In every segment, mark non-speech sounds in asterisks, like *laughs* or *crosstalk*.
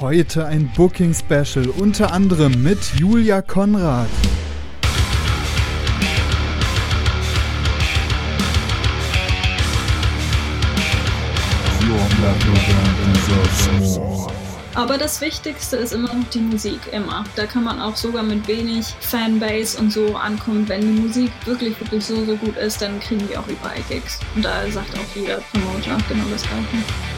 Heute ein Booking Special, unter anderem mit Julia Konrad. Aber das Wichtigste ist immer noch die Musik, immer. Da kann man auch sogar mit wenig Fanbase und so ankommen. Wenn die Musik wirklich, wirklich so, so gut ist, dann kriegen wir auch überall Gigs. Und da sagt auch jeder Promoter genau das Gleiche.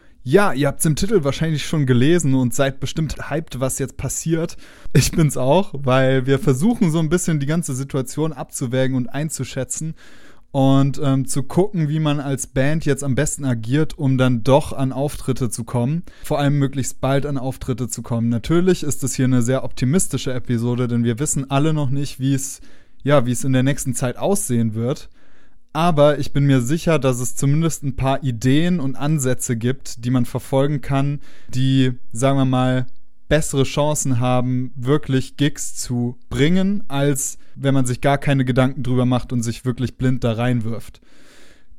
Ja, ihr habt es im Titel wahrscheinlich schon gelesen und seid bestimmt hyped, was jetzt passiert. Ich bin's auch, weil wir versuchen so ein bisschen die ganze Situation abzuwägen und einzuschätzen und ähm, zu gucken, wie man als Band jetzt am besten agiert, um dann doch an Auftritte zu kommen. Vor allem möglichst bald an Auftritte zu kommen. Natürlich ist es hier eine sehr optimistische Episode, denn wir wissen alle noch nicht, wie es ja, wie es in der nächsten Zeit aussehen wird. Aber ich bin mir sicher, dass es zumindest ein paar Ideen und Ansätze gibt, die man verfolgen kann, die, sagen wir mal, bessere Chancen haben, wirklich Gigs zu bringen, als wenn man sich gar keine Gedanken drüber macht und sich wirklich blind da reinwirft.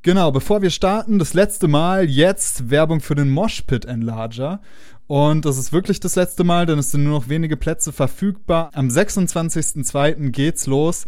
Genau, bevor wir starten, das letzte Mal jetzt Werbung für den Moshpit Enlarger. Und das ist wirklich das letzte Mal, denn es sind nur noch wenige Plätze verfügbar. Am 26.02. geht's los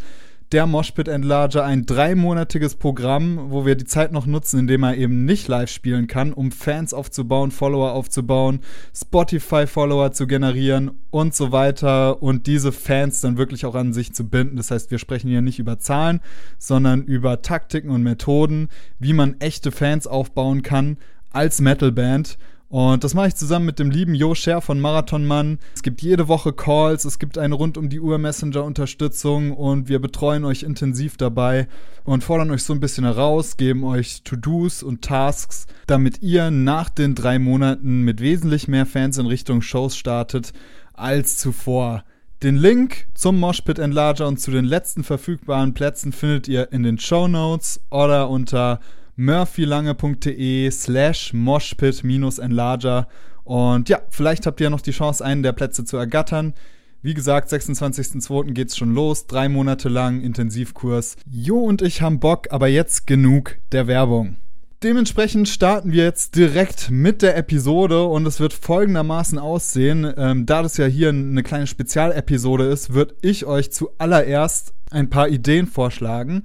der Moshpit Enlarger ein dreimonatiges Programm, wo wir die Zeit noch nutzen, indem er eben nicht live spielen kann, um Fans aufzubauen, Follower aufzubauen, Spotify-Follower zu generieren und so weiter und diese Fans dann wirklich auch an sich zu binden. Das heißt, wir sprechen hier nicht über Zahlen, sondern über Taktiken und Methoden, wie man echte Fans aufbauen kann als Metalband. Und das mache ich zusammen mit dem lieben Jo Scher von Marathonmann. Es gibt jede Woche Calls, es gibt eine rund um die Uhr Messenger-Unterstützung und wir betreuen euch intensiv dabei und fordern euch so ein bisschen heraus, geben euch To-Dos und Tasks, damit ihr nach den drei Monaten mit wesentlich mehr Fans in Richtung Shows startet als zuvor. Den Link zum Moshpit Enlarger und zu den letzten verfügbaren Plätzen findet ihr in den Show Notes oder unter murphylange.de slash moshpit-enlarger. Und ja, vielleicht habt ihr noch die Chance, einen der Plätze zu ergattern. Wie gesagt, 26.02. geht's schon los. Drei Monate lang Intensivkurs. Jo und ich haben Bock, aber jetzt genug der Werbung. Dementsprechend starten wir jetzt direkt mit der Episode und es wird folgendermaßen aussehen. Ähm, da das ja hier eine kleine Spezialepisode ist, würde ich euch zuallererst ein paar Ideen vorschlagen,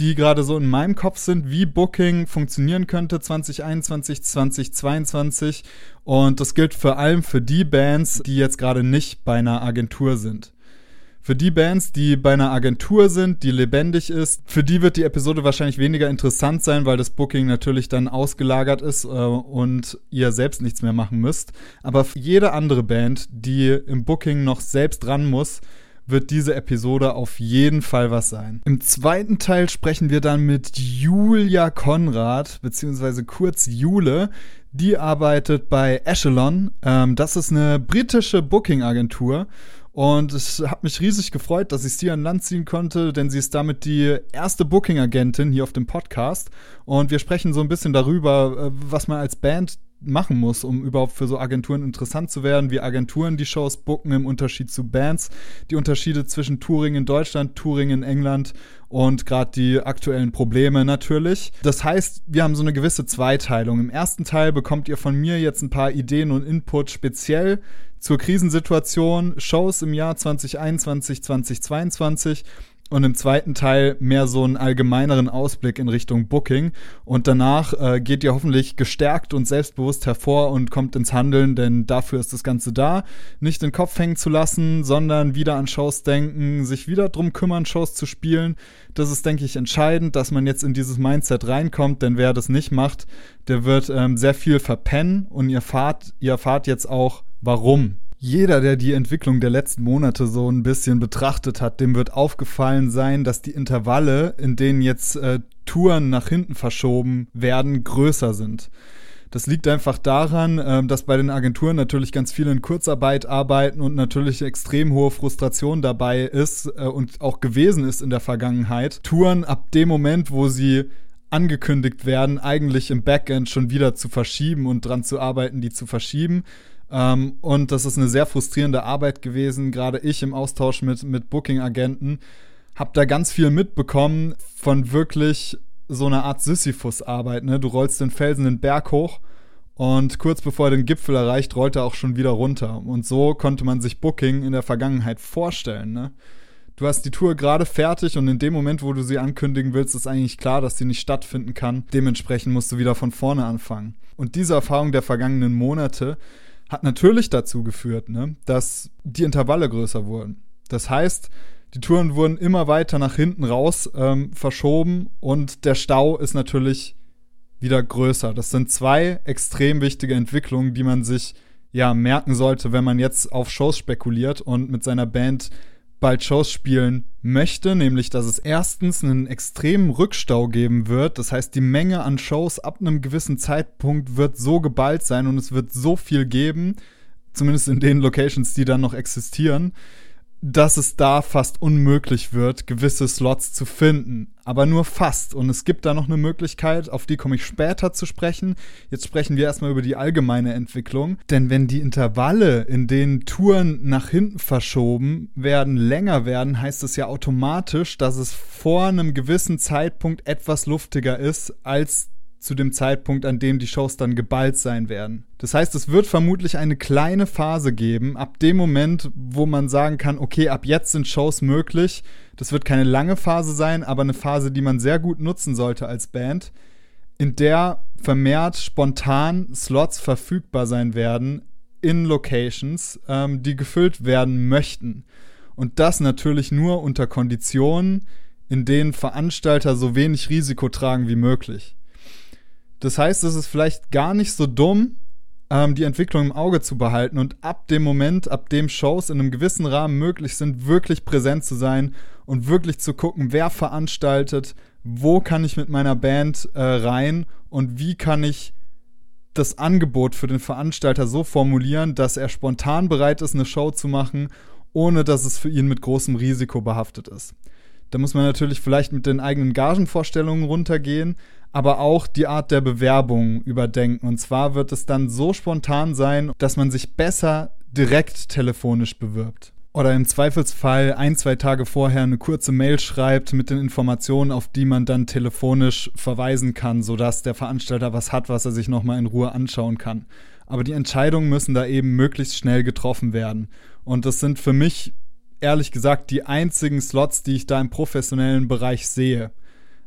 die gerade so in meinem Kopf sind, wie Booking funktionieren könnte 2021, 2022. Und das gilt vor allem für die Bands, die jetzt gerade nicht bei einer Agentur sind. Für die Bands, die bei einer Agentur sind, die lebendig ist, für die wird die Episode wahrscheinlich weniger interessant sein, weil das Booking natürlich dann ausgelagert ist äh, und ihr selbst nichts mehr machen müsst. Aber für jede andere Band, die im Booking noch selbst ran muss, wird diese Episode auf jeden Fall was sein. Im zweiten Teil sprechen wir dann mit Julia Konrad, beziehungsweise kurz Jule. Die arbeitet bei Echelon. Ähm, das ist eine britische Booking-Agentur. Und es hat mich riesig gefreut, dass ich sie an Land ziehen konnte, denn sie ist damit die erste Booking-Agentin hier auf dem Podcast. Und wir sprechen so ein bisschen darüber, äh, was man als Band machen muss, um überhaupt für so Agenturen interessant zu werden, wie Agenturen die Shows booken im Unterschied zu Bands, die Unterschiede zwischen Touring in Deutschland, Touring in England und gerade die aktuellen Probleme natürlich. Das heißt, wir haben so eine gewisse Zweiteilung. Im ersten Teil bekommt ihr von mir jetzt ein paar Ideen und Input speziell zur Krisensituation, Shows im Jahr 2021, 2022 und im zweiten Teil mehr so einen allgemeineren Ausblick in Richtung Booking. Und danach äh, geht ihr hoffentlich gestärkt und selbstbewusst hervor und kommt ins Handeln, denn dafür ist das Ganze da. Nicht den Kopf hängen zu lassen, sondern wieder an Shows denken, sich wieder drum kümmern, Shows zu spielen. Das ist, denke ich, entscheidend, dass man jetzt in dieses Mindset reinkommt, denn wer das nicht macht, der wird ähm, sehr viel verpennen und ihr erfahrt, ihr erfahrt jetzt auch, warum jeder, der die Entwicklung der letzten Monate so ein bisschen betrachtet hat, dem wird aufgefallen sein, dass die Intervalle, in denen jetzt äh, Touren nach hinten verschoben werden, größer sind. Das liegt einfach daran, äh, dass bei den Agenturen natürlich ganz viele in Kurzarbeit arbeiten und natürlich extrem hohe Frustration dabei ist äh, und auch gewesen ist in der Vergangenheit. Touren ab dem Moment, wo sie angekündigt werden, eigentlich im Backend schon wieder zu verschieben und dran zu arbeiten, die zu verschieben. Ähm, und das ist eine sehr frustrierende Arbeit gewesen. Gerade ich im Austausch mit, mit Booking-Agenten habe da ganz viel mitbekommen von wirklich so einer Art Sisyphus-Arbeit. Ne? Du rollst den Felsen den Berg hoch und kurz bevor er den Gipfel erreicht, rollt er auch schon wieder runter. Und so konnte man sich Booking in der Vergangenheit vorstellen. Ne? Du hast die Tour gerade fertig und in dem Moment, wo du sie ankündigen willst, ist eigentlich klar, dass sie nicht stattfinden kann. Dementsprechend musst du wieder von vorne anfangen. Und diese Erfahrung der vergangenen Monate hat natürlich dazu geführt, ne, dass die Intervalle größer wurden. Das heißt, die Touren wurden immer weiter nach hinten raus ähm, verschoben und der Stau ist natürlich wieder größer. Das sind zwei extrem wichtige Entwicklungen, die man sich ja merken sollte, wenn man jetzt auf Shows spekuliert und mit seiner Band bald Shows spielen möchte, nämlich dass es erstens einen extremen Rückstau geben wird. Das heißt, die Menge an Shows ab einem gewissen Zeitpunkt wird so geballt sein und es wird so viel geben, zumindest in den Locations, die dann noch existieren, dass es da fast unmöglich wird, gewisse Slots zu finden. Aber nur fast. Und es gibt da noch eine Möglichkeit, auf die komme ich später zu sprechen. Jetzt sprechen wir erstmal über die allgemeine Entwicklung. Denn wenn die Intervalle, in denen Touren nach hinten verschoben werden, länger werden, heißt es ja automatisch, dass es vor einem gewissen Zeitpunkt etwas luftiger ist als zu dem Zeitpunkt, an dem die Shows dann geballt sein werden. Das heißt, es wird vermutlich eine kleine Phase geben, ab dem Moment, wo man sagen kann, okay, ab jetzt sind Shows möglich. Das wird keine lange Phase sein, aber eine Phase, die man sehr gut nutzen sollte als Band, in der vermehrt spontan Slots verfügbar sein werden in Locations, ähm, die gefüllt werden möchten. Und das natürlich nur unter Konditionen, in denen Veranstalter so wenig Risiko tragen wie möglich. Das heißt, es ist vielleicht gar nicht so dumm, ähm, die Entwicklung im Auge zu behalten und ab dem Moment, ab dem Shows in einem gewissen Rahmen möglich sind, wirklich präsent zu sein und wirklich zu gucken, wer veranstaltet, wo kann ich mit meiner Band äh, rein und wie kann ich das Angebot für den Veranstalter so formulieren, dass er spontan bereit ist, eine Show zu machen, ohne dass es für ihn mit großem Risiko behaftet ist. Da muss man natürlich vielleicht mit den eigenen Gagenvorstellungen runtergehen, aber auch die Art der Bewerbung überdenken. Und zwar wird es dann so spontan sein, dass man sich besser direkt telefonisch bewirbt. Oder im Zweifelsfall ein, zwei Tage vorher eine kurze Mail schreibt mit den Informationen, auf die man dann telefonisch verweisen kann, sodass der Veranstalter was hat, was er sich nochmal in Ruhe anschauen kann. Aber die Entscheidungen müssen da eben möglichst schnell getroffen werden. Und das sind für mich ehrlich gesagt die einzigen Slots, die ich da im professionellen Bereich sehe.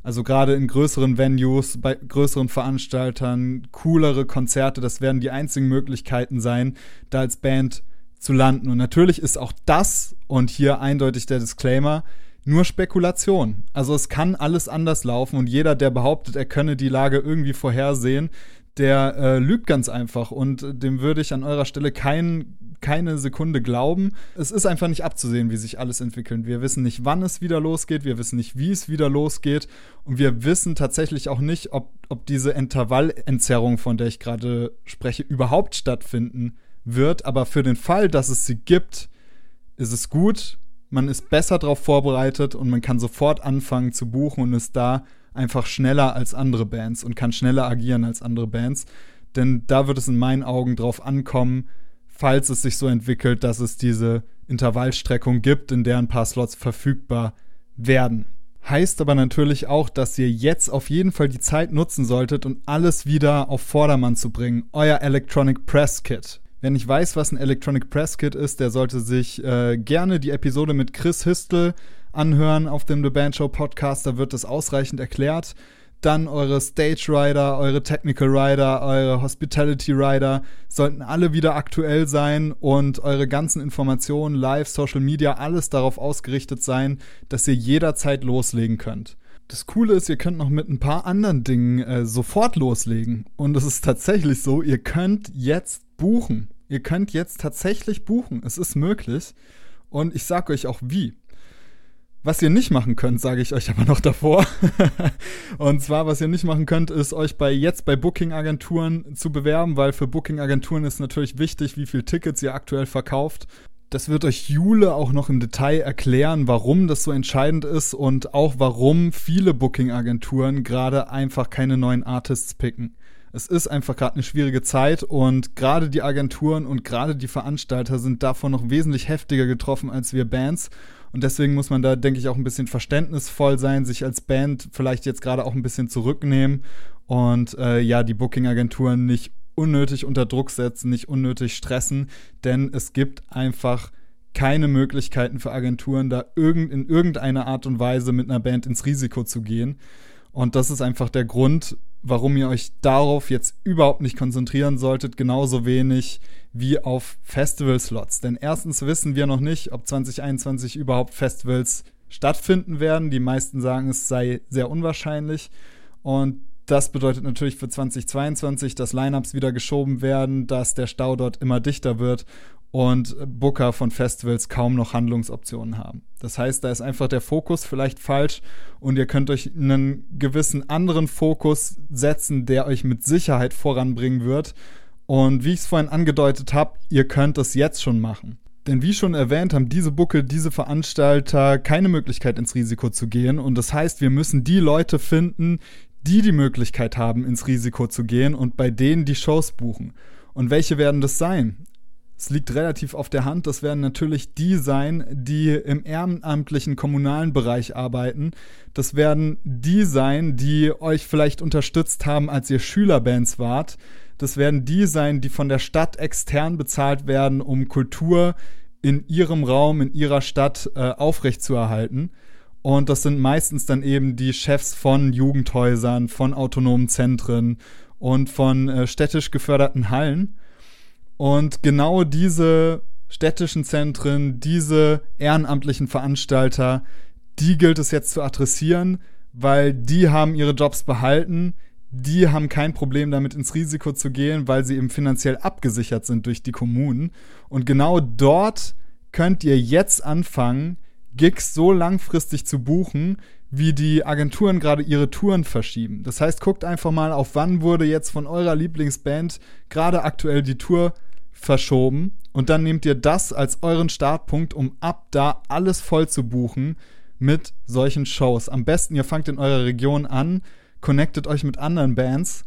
Also gerade in größeren Venues, bei größeren Veranstaltern, coolere Konzerte, das werden die einzigen Möglichkeiten sein, da als Band zu landen. Und natürlich ist auch das, und hier eindeutig der Disclaimer, nur Spekulation. Also es kann alles anders laufen und jeder, der behauptet, er könne die Lage irgendwie vorhersehen, der äh, lügt ganz einfach und dem würde ich an eurer Stelle kein, keine Sekunde glauben. Es ist einfach nicht abzusehen, wie sich alles entwickelt. Wir wissen nicht, wann es wieder losgeht, wir wissen nicht, wie es wieder losgeht und wir wissen tatsächlich auch nicht, ob, ob diese Intervallentzerrung, von der ich gerade spreche, überhaupt stattfinden wird. Aber für den Fall, dass es sie gibt, ist es gut. Man ist besser darauf vorbereitet und man kann sofort anfangen zu buchen und ist da einfach schneller als andere Bands und kann schneller agieren als andere Bands. Denn da wird es in meinen Augen drauf ankommen, falls es sich so entwickelt, dass es diese Intervallstreckung gibt, in der ein paar Slots verfügbar werden. Heißt aber natürlich auch, dass ihr jetzt auf jeden Fall die Zeit nutzen solltet, um alles wieder auf Vordermann zu bringen. Euer Electronic Press Kit. Wer nicht weiß, was ein Electronic Press Kit ist, der sollte sich äh, gerne die Episode mit Chris Histel anhören auf dem The Band Show Podcast, da wird das ausreichend erklärt. Dann eure Stage Rider, eure Technical Rider, eure Hospitality Rider sollten alle wieder aktuell sein und eure ganzen Informationen, Live, Social Media, alles darauf ausgerichtet sein, dass ihr jederzeit loslegen könnt. Das Coole ist, ihr könnt noch mit ein paar anderen Dingen äh, sofort loslegen. Und es ist tatsächlich so, ihr könnt jetzt buchen. Ihr könnt jetzt tatsächlich buchen. Es ist möglich. Und ich sage euch auch wie. Was ihr nicht machen könnt, sage ich euch aber noch davor. *laughs* und zwar, was ihr nicht machen könnt, ist euch bei jetzt bei Booking-Agenturen zu bewerben, weil für Booking-Agenturen ist natürlich wichtig, wie viele Tickets ihr aktuell verkauft. Das wird euch Jule auch noch im Detail erklären, warum das so entscheidend ist und auch warum viele Booking-Agenturen gerade einfach keine neuen Artists picken. Es ist einfach gerade eine schwierige Zeit und gerade die Agenturen und gerade die Veranstalter sind davon noch wesentlich heftiger getroffen als wir Bands. Und deswegen muss man da, denke ich, auch ein bisschen verständnisvoll sein, sich als Band vielleicht jetzt gerade auch ein bisschen zurücknehmen und äh, ja, die Booking-Agenturen nicht unnötig unter Druck setzen, nicht unnötig stressen, denn es gibt einfach keine Möglichkeiten für Agenturen, da irgend, in irgendeiner Art und Weise mit einer Band ins Risiko zu gehen. Und das ist einfach der Grund, warum ihr euch darauf jetzt überhaupt nicht konzentrieren solltet, genauso wenig wie auf Festival-Slots. Denn erstens wissen wir noch nicht, ob 2021 überhaupt Festivals stattfinden werden. Die meisten sagen, es sei sehr unwahrscheinlich. Und das bedeutet natürlich für 2022, dass Lineups wieder geschoben werden, dass der Stau dort immer dichter wird und Booker von Festivals kaum noch Handlungsoptionen haben. Das heißt, da ist einfach der Fokus vielleicht falsch und ihr könnt euch einen gewissen anderen Fokus setzen, der euch mit Sicherheit voranbringen wird. Und wie ich es vorhin angedeutet habe, ihr könnt es jetzt schon machen. Denn wie schon erwähnt, haben diese Bucke, diese Veranstalter keine Möglichkeit ins Risiko zu gehen. Und das heißt, wir müssen die Leute finden, die die Möglichkeit haben, ins Risiko zu gehen und bei denen die Shows buchen. Und welche werden das sein? Es liegt relativ auf der Hand, das werden natürlich die sein, die im ehrenamtlichen kommunalen Bereich arbeiten. Das werden die sein, die euch vielleicht unterstützt haben, als ihr Schülerbands wart. Das werden die sein, die von der Stadt extern bezahlt werden, um Kultur in ihrem Raum, in ihrer Stadt äh, aufrechtzuerhalten. Und das sind meistens dann eben die Chefs von Jugendhäusern, von autonomen Zentren und von äh, städtisch geförderten Hallen. Und genau diese städtischen Zentren, diese ehrenamtlichen Veranstalter, die gilt es jetzt zu adressieren, weil die haben ihre Jobs behalten, die haben kein Problem damit ins Risiko zu gehen, weil sie eben finanziell abgesichert sind durch die Kommunen. Und genau dort könnt ihr jetzt anfangen, Gigs so langfristig zu buchen, wie die Agenturen gerade ihre Touren verschieben. Das heißt, guckt einfach mal auf, wann wurde jetzt von eurer Lieblingsband gerade aktuell die Tour verschoben und dann nehmt ihr das als euren Startpunkt, um ab da alles voll zu buchen mit solchen Shows. Am besten, ihr fangt in eurer Region an, connectet euch mit anderen Bands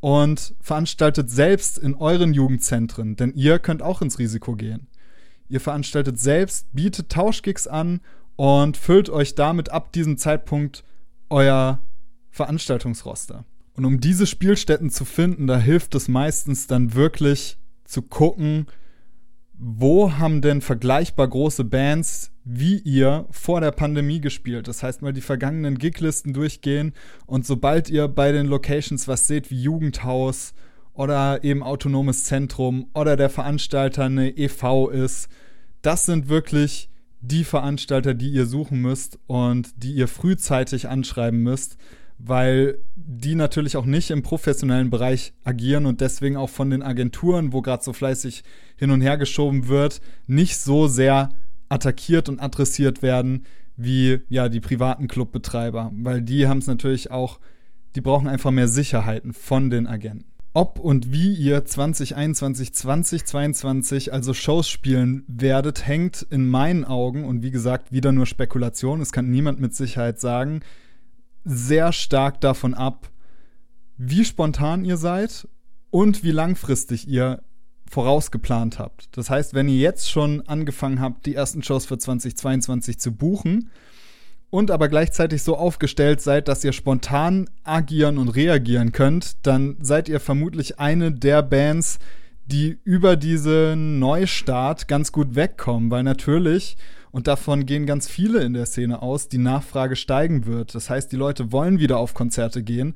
und veranstaltet selbst in euren Jugendzentren, denn ihr könnt auch ins Risiko gehen. Ihr veranstaltet selbst, bietet Tauschgigs an und füllt euch damit ab diesem Zeitpunkt euer Veranstaltungsroster. Und um diese Spielstätten zu finden, da hilft es meistens dann wirklich zu gucken, wo haben denn vergleichbar große Bands wie ihr vor der Pandemie gespielt. Das heißt mal die vergangenen Giglisten durchgehen und sobald ihr bei den Locations was seht wie Jugendhaus oder eben autonomes Zentrum oder der Veranstalter eine EV ist. Das sind wirklich die Veranstalter, die ihr suchen müsst und die ihr frühzeitig anschreiben müsst, weil die natürlich auch nicht im professionellen Bereich agieren und deswegen auch von den Agenturen, wo gerade so fleißig hin und her geschoben wird, nicht so sehr attackiert und adressiert werden wie ja die privaten Clubbetreiber, weil die haben es natürlich auch, die brauchen einfach mehr Sicherheiten von den Agenten ob und wie ihr 2021, 2022 also Shows spielen werdet, hängt in meinen Augen, und wie gesagt, wieder nur Spekulation, es kann niemand mit Sicherheit sagen, sehr stark davon ab, wie spontan ihr seid und wie langfristig ihr vorausgeplant habt. Das heißt, wenn ihr jetzt schon angefangen habt, die ersten Shows für 2022 zu buchen, und aber gleichzeitig so aufgestellt seid, dass ihr spontan agieren und reagieren könnt, dann seid ihr vermutlich eine der Bands, die über diesen Neustart ganz gut wegkommen, weil natürlich, und davon gehen ganz viele in der Szene aus, die Nachfrage steigen wird. Das heißt, die Leute wollen wieder auf Konzerte gehen.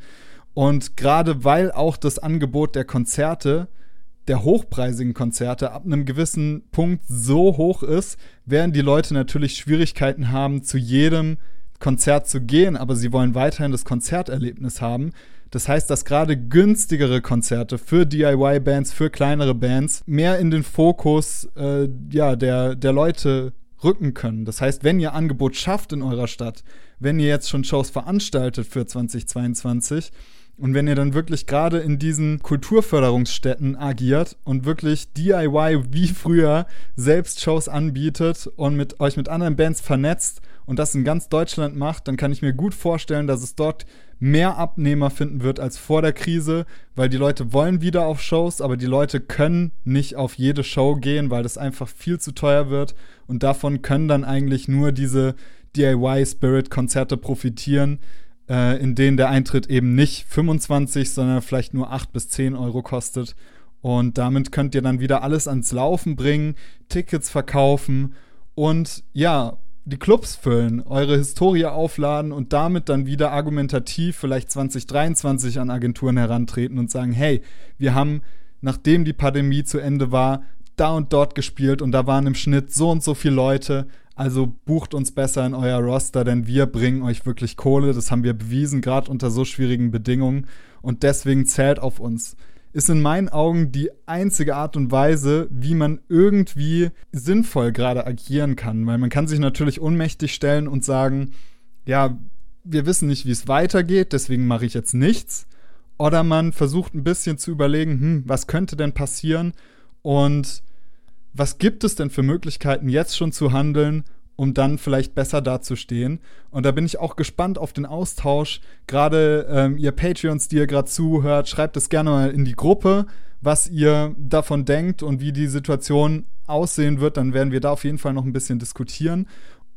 Und gerade weil auch das Angebot der Konzerte der hochpreisigen Konzerte ab einem gewissen Punkt so hoch ist, werden die Leute natürlich Schwierigkeiten haben, zu jedem Konzert zu gehen, aber sie wollen weiterhin das Konzerterlebnis haben. Das heißt, dass gerade günstigere Konzerte für DIY-Bands, für kleinere Bands mehr in den Fokus äh, ja, der, der Leute rücken können. Das heißt, wenn ihr Angebot schafft in eurer Stadt, wenn ihr jetzt schon Shows veranstaltet für 2022, und wenn ihr dann wirklich gerade in diesen Kulturförderungsstätten agiert und wirklich DIY wie früher selbst Shows anbietet und mit euch mit anderen Bands vernetzt und das in ganz Deutschland macht, dann kann ich mir gut vorstellen, dass es dort mehr Abnehmer finden wird als vor der Krise, weil die Leute wollen wieder auf Shows, aber die Leute können nicht auf jede Show gehen, weil das einfach viel zu teuer wird. Und davon können dann eigentlich nur diese DIY-Spirit-Konzerte profitieren, äh, in denen der Eintritt eben nicht 25, sondern vielleicht nur 8 bis 10 Euro kostet. Und damit könnt ihr dann wieder alles ans Laufen bringen, Tickets verkaufen und ja, die Clubs füllen, eure Historie aufladen und damit dann wieder argumentativ vielleicht 2023 an Agenturen herantreten und sagen, hey, wir haben, nachdem die Pandemie zu Ende war, da und dort gespielt und da waren im Schnitt so und so viele Leute also bucht uns besser in euer Roster, denn wir bringen euch wirklich Kohle. Das haben wir bewiesen, gerade unter so schwierigen Bedingungen. Und deswegen zählt auf uns. Ist in meinen Augen die einzige Art und Weise, wie man irgendwie sinnvoll gerade agieren kann. Weil man kann sich natürlich unmächtig stellen und sagen, ja, wir wissen nicht, wie es weitergeht, deswegen mache ich jetzt nichts. Oder man versucht ein bisschen zu überlegen, hm, was könnte denn passieren? Und was gibt es denn für Möglichkeiten, jetzt schon zu handeln, um dann vielleicht besser dazustehen. Und da bin ich auch gespannt auf den Austausch. Gerade ähm, ihr Patreons, die ihr gerade zuhört, schreibt es gerne mal in die Gruppe, was ihr davon denkt und wie die Situation aussehen wird. Dann werden wir da auf jeden Fall noch ein bisschen diskutieren.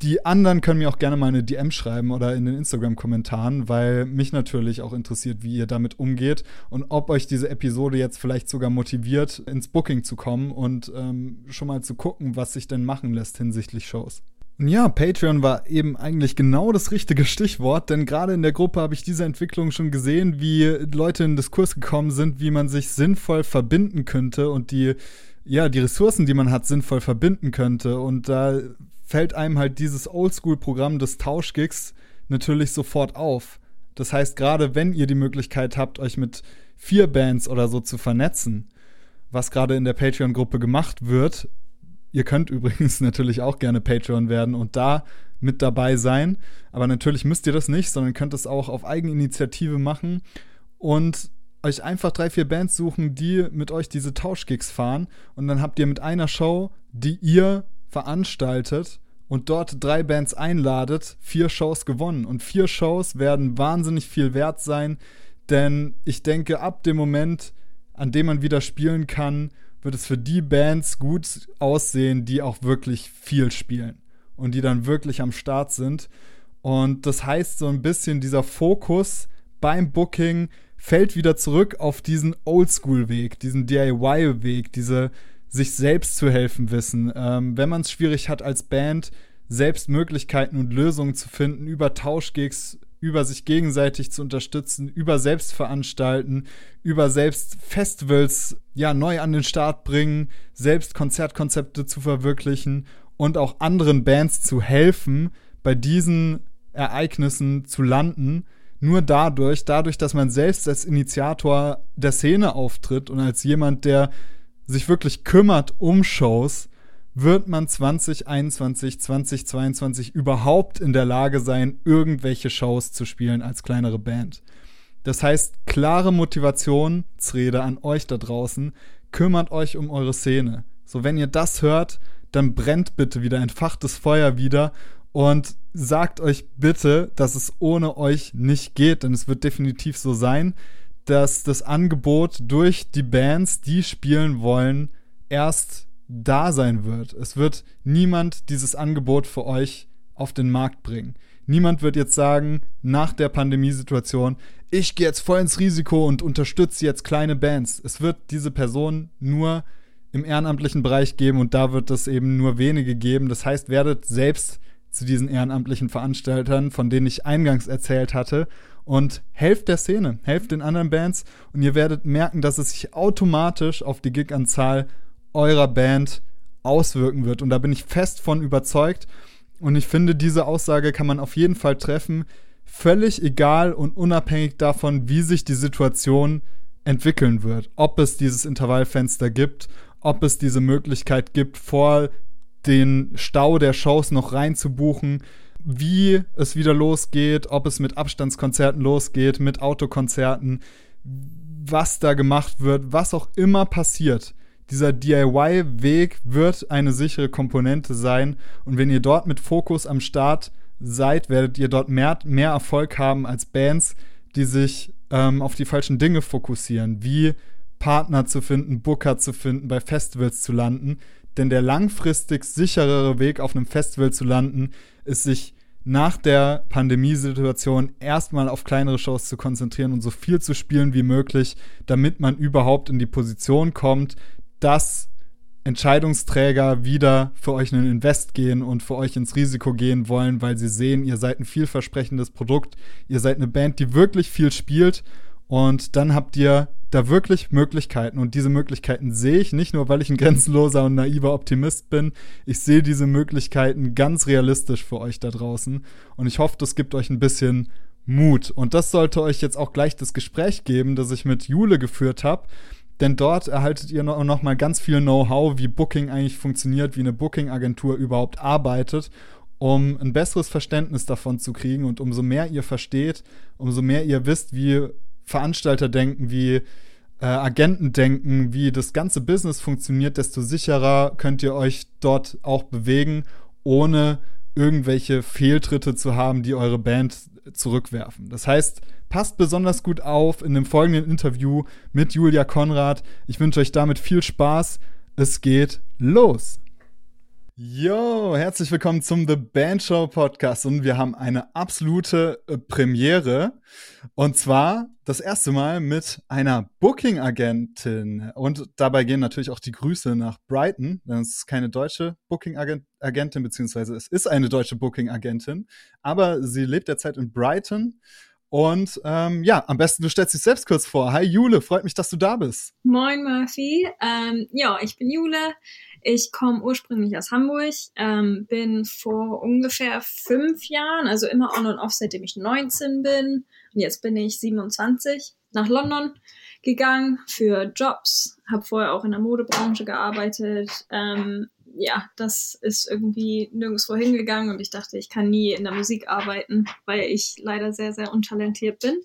Die anderen können mir auch gerne mal eine DM schreiben oder in den Instagram-Kommentaren, weil mich natürlich auch interessiert, wie ihr damit umgeht und ob euch diese Episode jetzt vielleicht sogar motiviert, ins Booking zu kommen und ähm, schon mal zu gucken, was sich denn machen lässt hinsichtlich Shows. Ja, Patreon war eben eigentlich genau das richtige *laughs* Stichwort, denn gerade in der Gruppe habe ich diese Entwicklung schon gesehen, wie Leute in den Diskurs gekommen sind, wie man sich sinnvoll verbinden könnte und die ja, die Ressourcen, die man hat, sinnvoll verbinden könnte. Und da fällt einem halt dieses Oldschool-Programm des Tauschgigs natürlich sofort auf. Das heißt, gerade wenn ihr die Möglichkeit habt, euch mit vier Bands oder so zu vernetzen, was gerade in der Patreon-Gruppe gemacht wird, ihr könnt *laughs* übrigens natürlich auch gerne Patreon werden und da mit dabei sein, aber natürlich müsst ihr das nicht, sondern könnt es auch auf Eigeninitiative machen und euch einfach drei, vier Bands suchen, die mit euch diese Tauschgigs fahren und dann habt ihr mit einer Show, die ihr veranstaltet und dort drei Bands einladet, vier Shows gewonnen. Und vier Shows werden wahnsinnig viel wert sein, denn ich denke, ab dem Moment, an dem man wieder spielen kann, wird es für die Bands gut aussehen, die auch wirklich viel spielen und die dann wirklich am Start sind. Und das heißt, so ein bisschen dieser Fokus beim Booking fällt wieder zurück auf diesen Oldschool-Weg, diesen DIY-Weg, diese sich selbst zu helfen wissen. Ähm, wenn man es schwierig hat als Band, selbst Möglichkeiten und Lösungen zu finden, über Tauschgigs, über sich gegenseitig zu unterstützen, über Selbstveranstalten, über selbst Festivals ja neu an den Start bringen, selbst Konzertkonzepte zu verwirklichen und auch anderen Bands zu helfen, bei diesen Ereignissen zu landen. Nur dadurch, dadurch, dass man selbst als Initiator der Szene auftritt und als jemand, der sich wirklich kümmert um Shows, wird man 2021, 2022 überhaupt in der Lage sein, irgendwelche Shows zu spielen als kleinere Band. Das heißt, klare Motivationsrede an euch da draußen, kümmert euch um eure Szene. So, wenn ihr das hört, dann brennt bitte wieder, entfacht das Feuer wieder und sagt euch bitte, dass es ohne euch nicht geht, denn es wird definitiv so sein dass das Angebot durch die Bands, die spielen wollen, erst da sein wird. Es wird niemand dieses Angebot für euch auf den Markt bringen. Niemand wird jetzt sagen, nach der Pandemiesituation, ich gehe jetzt voll ins Risiko und unterstütze jetzt kleine Bands. Es wird diese Person nur im ehrenamtlichen Bereich geben und da wird es eben nur wenige geben. Das heißt, werdet selbst zu diesen ehrenamtlichen Veranstaltern, von denen ich eingangs erzählt hatte, und helft der Szene, helft den anderen Bands und ihr werdet merken, dass es sich automatisch auf die Giganzahl eurer Band auswirken wird. Und da bin ich fest von überzeugt. Und ich finde, diese Aussage kann man auf jeden Fall treffen, völlig egal und unabhängig davon, wie sich die Situation entwickeln wird. Ob es dieses Intervallfenster gibt, ob es diese Möglichkeit gibt, vor den Stau der Shows noch reinzubuchen, wie es wieder losgeht, ob es mit Abstandskonzerten losgeht, mit Autokonzerten, was da gemacht wird, was auch immer passiert. Dieser DIY-Weg wird eine sichere Komponente sein. Und wenn ihr dort mit Fokus am Start seid, werdet ihr dort mehr, mehr Erfolg haben als Bands, die sich ähm, auf die falschen Dinge fokussieren, wie Partner zu finden, Booker zu finden, bei Festivals zu landen. Denn der langfristig sicherere Weg auf einem Festival zu landen, ist sich nach der Pandemiesituation erstmal auf kleinere Shows zu konzentrieren und so viel zu spielen wie möglich, damit man überhaupt in die Position kommt, dass Entscheidungsträger wieder für euch in den Invest gehen und für euch ins Risiko gehen wollen, weil sie sehen, ihr seid ein vielversprechendes Produkt, ihr seid eine Band, die wirklich viel spielt und dann habt ihr da wirklich Möglichkeiten. Und diese Möglichkeiten sehe ich nicht nur, weil ich ein grenzenloser und naiver Optimist bin. Ich sehe diese Möglichkeiten ganz realistisch für euch da draußen. Und ich hoffe, das gibt euch ein bisschen Mut. Und das sollte euch jetzt auch gleich das Gespräch geben, das ich mit Jule geführt habe. Denn dort erhaltet ihr noch, noch mal ganz viel Know-how, wie Booking eigentlich funktioniert, wie eine Booking-Agentur überhaupt arbeitet um ein besseres Verständnis davon zu kriegen. Und umso mehr ihr versteht, umso mehr ihr wisst, wie Veranstalter denken, wie äh, Agenten denken, wie das ganze Business funktioniert, desto sicherer könnt ihr euch dort auch bewegen, ohne irgendwelche Fehltritte zu haben, die eure Band zurückwerfen. Das heißt, passt besonders gut auf in dem folgenden Interview mit Julia Konrad. Ich wünsche euch damit viel Spaß. Es geht los. Yo, herzlich willkommen zum The Band Show Podcast und wir haben eine absolute äh, Premiere und zwar das erste Mal mit einer Booking-Agentin und dabei gehen natürlich auch die Grüße nach Brighton, denn es ist keine deutsche Booking-Agentin, beziehungsweise es ist eine deutsche Booking-Agentin, aber sie lebt derzeit in Brighton und ähm, ja, am besten du stellst dich selbst kurz vor. Hi Jule, freut mich, dass du da bist. Moin Murphy, ähm, ja, ich bin Jule. Ich komme ursprünglich aus Hamburg, ähm, bin vor ungefähr fünf Jahren, also immer on und off, seitdem ich 19 bin, und jetzt bin ich 27, nach London gegangen für Jobs, habe vorher auch in der Modebranche gearbeitet. Ähm, ja, das ist irgendwie nirgendwo hingegangen und ich dachte, ich kann nie in der Musik arbeiten, weil ich leider sehr, sehr untalentiert bin.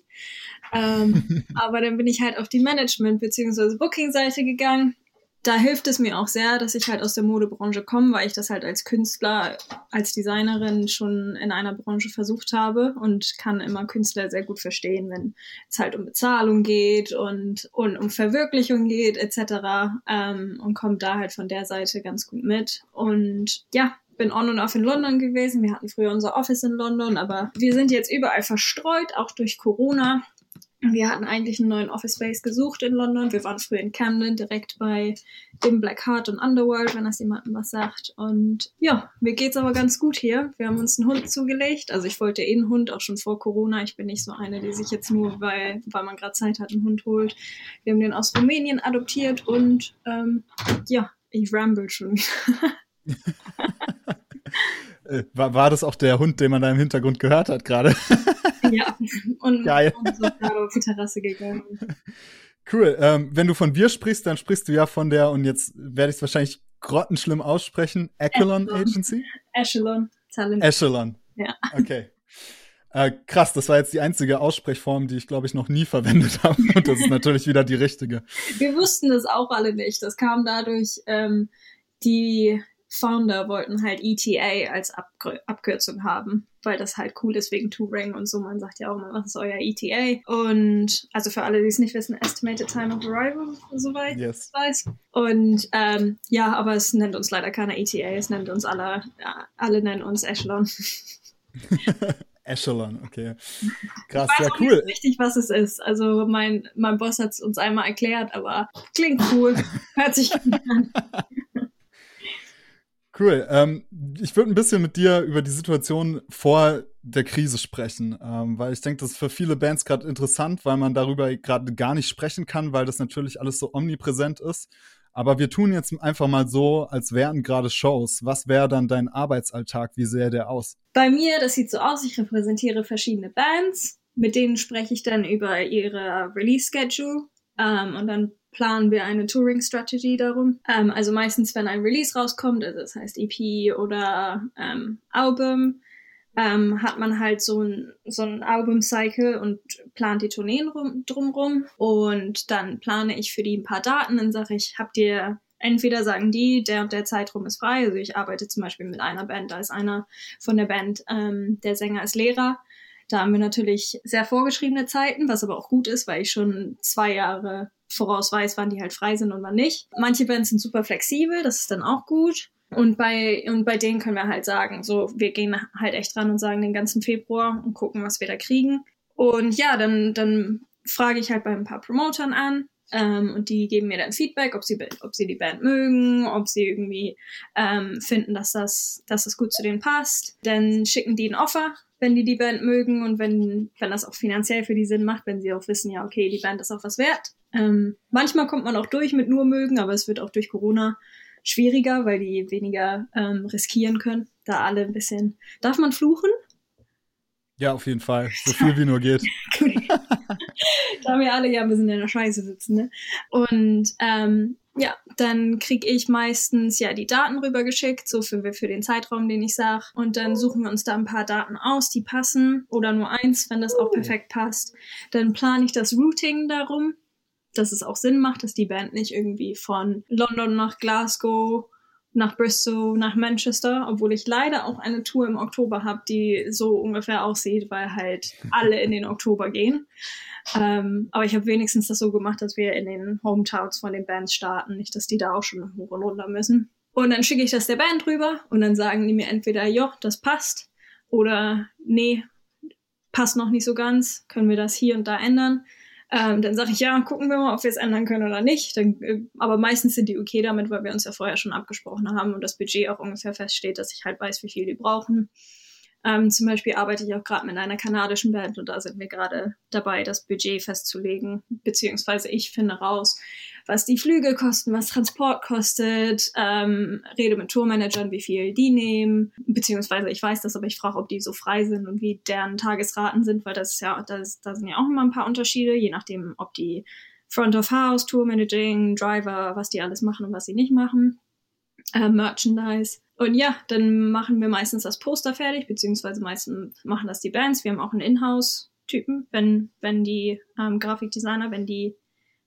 Ähm, *laughs* aber dann bin ich halt auf die Management- bzw. Booking-Seite gegangen da hilft es mir auch sehr, dass ich halt aus der Modebranche komme, weil ich das halt als Künstler, als Designerin schon in einer Branche versucht habe und kann immer Künstler sehr gut verstehen, wenn es halt um Bezahlung geht und, und um Verwirklichung geht etc. Ähm, und kommt da halt von der Seite ganz gut mit. Und ja, bin on und off in London gewesen. Wir hatten früher unser Office in London, aber wir sind jetzt überall verstreut, auch durch Corona. Wir hatten eigentlich einen neuen Office Space gesucht in London. Wir waren früher in Camden, direkt bei dem Black Heart und Underworld, wenn das jemandem was sagt. Und ja, mir geht's aber ganz gut hier. Wir haben uns einen Hund zugelegt. Also ich wollte eh einen Hund, auch schon vor Corona. Ich bin nicht so eine, die sich jetzt nur, weil, weil man gerade Zeit hat, einen Hund holt. Wir haben den aus Rumänien adoptiert und ähm, ja, ich ramble schon wieder. *laughs* Äh, war, war das auch der Hund, den man da im Hintergrund gehört hat gerade? *laughs* *laughs* ja, und, *laughs* Geil. und so gerade auf die Terrasse gegangen. *laughs* Cool. Ähm, wenn du von wir sprichst, dann sprichst du ja von der, und jetzt werde ich es wahrscheinlich grottenschlimm aussprechen, Echelon, Agency? Echelon. Talent. Echelon. Ja. Okay. Äh, krass, das war jetzt die einzige Aussprechform, die ich, glaube ich, noch nie verwendet habe. Und das ist natürlich wieder die richtige. Wir wussten das auch alle nicht. Das kam dadurch, ähm, die Founder wollten halt ETA als Abkür Abkürzung haben, weil das halt cool ist wegen Two-Ring und so. Man sagt ja auch immer, was ist euer ETA? Und also für alle, die es nicht wissen, Estimated Time of Arrival, soweit yes. ich weiß. Und ähm, ja, aber es nennt uns leider keiner ETA, es nennt uns alle, ja, alle nennen uns Echelon. *laughs* Echelon, okay. Krass, ich weiß ja cool. Nicht richtig, was es ist. Also mein, mein Boss hat es uns einmal erklärt, aber klingt cool. *laughs* Hört sich gut an. *laughs* Cool. Ähm, ich würde ein bisschen mit dir über die Situation vor der Krise sprechen, ähm, weil ich denke, das ist für viele Bands gerade interessant, weil man darüber gerade gar nicht sprechen kann, weil das natürlich alles so omnipräsent ist. Aber wir tun jetzt einfach mal so, als wären gerade Shows. Was wäre dann dein Arbeitsalltag? Wie sähe der aus? Bei mir, das sieht so aus, ich repräsentiere verschiedene Bands. Mit denen spreche ich dann über ihre Release-Schedule. Ähm, und dann planen wir eine Touring-Strategy darum. Ähm, also meistens, wenn ein Release rauskommt, also das heißt EP oder ähm, Album, ähm, hat man halt so ein, so ein Album-Cycle und plant die Tourneen rum, drumrum. Und dann plane ich für die ein paar Daten. Dann sage ich, habt ihr entweder sagen die, der und der Zeitraum ist frei. Also ich arbeite zum Beispiel mit einer Band, da ist einer von der Band, ähm, der Sänger ist Lehrer. Da haben wir natürlich sehr vorgeschriebene Zeiten, was aber auch gut ist, weil ich schon zwei Jahre voraus weiß, wann die halt frei sind und wann nicht. Manche Bands sind super flexibel, das ist dann auch gut. Und bei, und bei denen können wir halt sagen, so, wir gehen halt echt dran und sagen den ganzen Februar und gucken, was wir da kriegen. Und ja, dann, dann frage ich halt bei ein paar Promotern an, ähm, und die geben mir dann Feedback, ob sie, ob sie die Band mögen, ob sie irgendwie ähm, finden, dass das, dass das gut zu denen passt. Dann schicken die ein Offer, wenn die die Band mögen und wenn, wenn das auch finanziell für die Sinn macht, wenn sie auch wissen, ja, okay, die Band ist auch was wert. Ähm, manchmal kommt man auch durch mit nur mögen, aber es wird auch durch Corona schwieriger, weil die weniger ähm, riskieren können. Da alle ein bisschen. Darf man fluchen? Ja, auf jeden Fall. So *laughs* viel wie nur geht. *laughs* da wir alle ja ein bisschen in der Scheiße sitzen, ne? Und ähm, ja, dann kriege ich meistens ja die Daten rübergeschickt, so für, für den Zeitraum, den ich sag. Und dann suchen wir uns da ein paar Daten aus, die passen. Oder nur eins, wenn das auch perfekt passt. Dann plane ich das Routing darum, dass es auch Sinn macht, dass die Band nicht irgendwie von London nach Glasgow nach Bristol, nach Manchester, obwohl ich leider auch eine Tour im Oktober habe, die so ungefähr aussieht, weil halt *laughs* alle in den Oktober gehen. Ähm, aber ich habe wenigstens das so gemacht, dass wir in den Hometowns von den Bands starten, nicht, dass die da auch schon hoch und runter müssen. Und dann schicke ich das der Band rüber und dann sagen die mir entweder, ja, das passt oder nee, passt noch nicht so ganz, können wir das hier und da ändern. Ähm, dann sage ich, ja, gucken wir mal, ob wir es ändern können oder nicht. Dann, äh, aber meistens sind die okay damit, weil wir uns ja vorher schon abgesprochen haben und das Budget auch ungefähr feststeht, dass ich halt weiß, wie viel die brauchen. Ähm, zum Beispiel arbeite ich auch gerade mit einer kanadischen Band und da sind wir gerade dabei, das Budget festzulegen, beziehungsweise ich finde raus, was die Flüge kosten, was Transport kostet, ähm, rede mit Tourmanagern, wie viel die nehmen, beziehungsweise ich weiß das, aber ich frage, ob die so frei sind und wie deren Tagesraten sind, weil das ja, das, da sind ja auch immer ein paar Unterschiede, je nachdem, ob die Front of House, Tourmanaging, Driver, was die alles machen und was sie nicht machen, äh, Merchandise. Und ja, dann machen wir meistens das Poster fertig, beziehungsweise meistens machen das die Bands. Wir haben auch einen Inhouse-Typen, wenn, wenn die ähm, Grafikdesigner, wenn die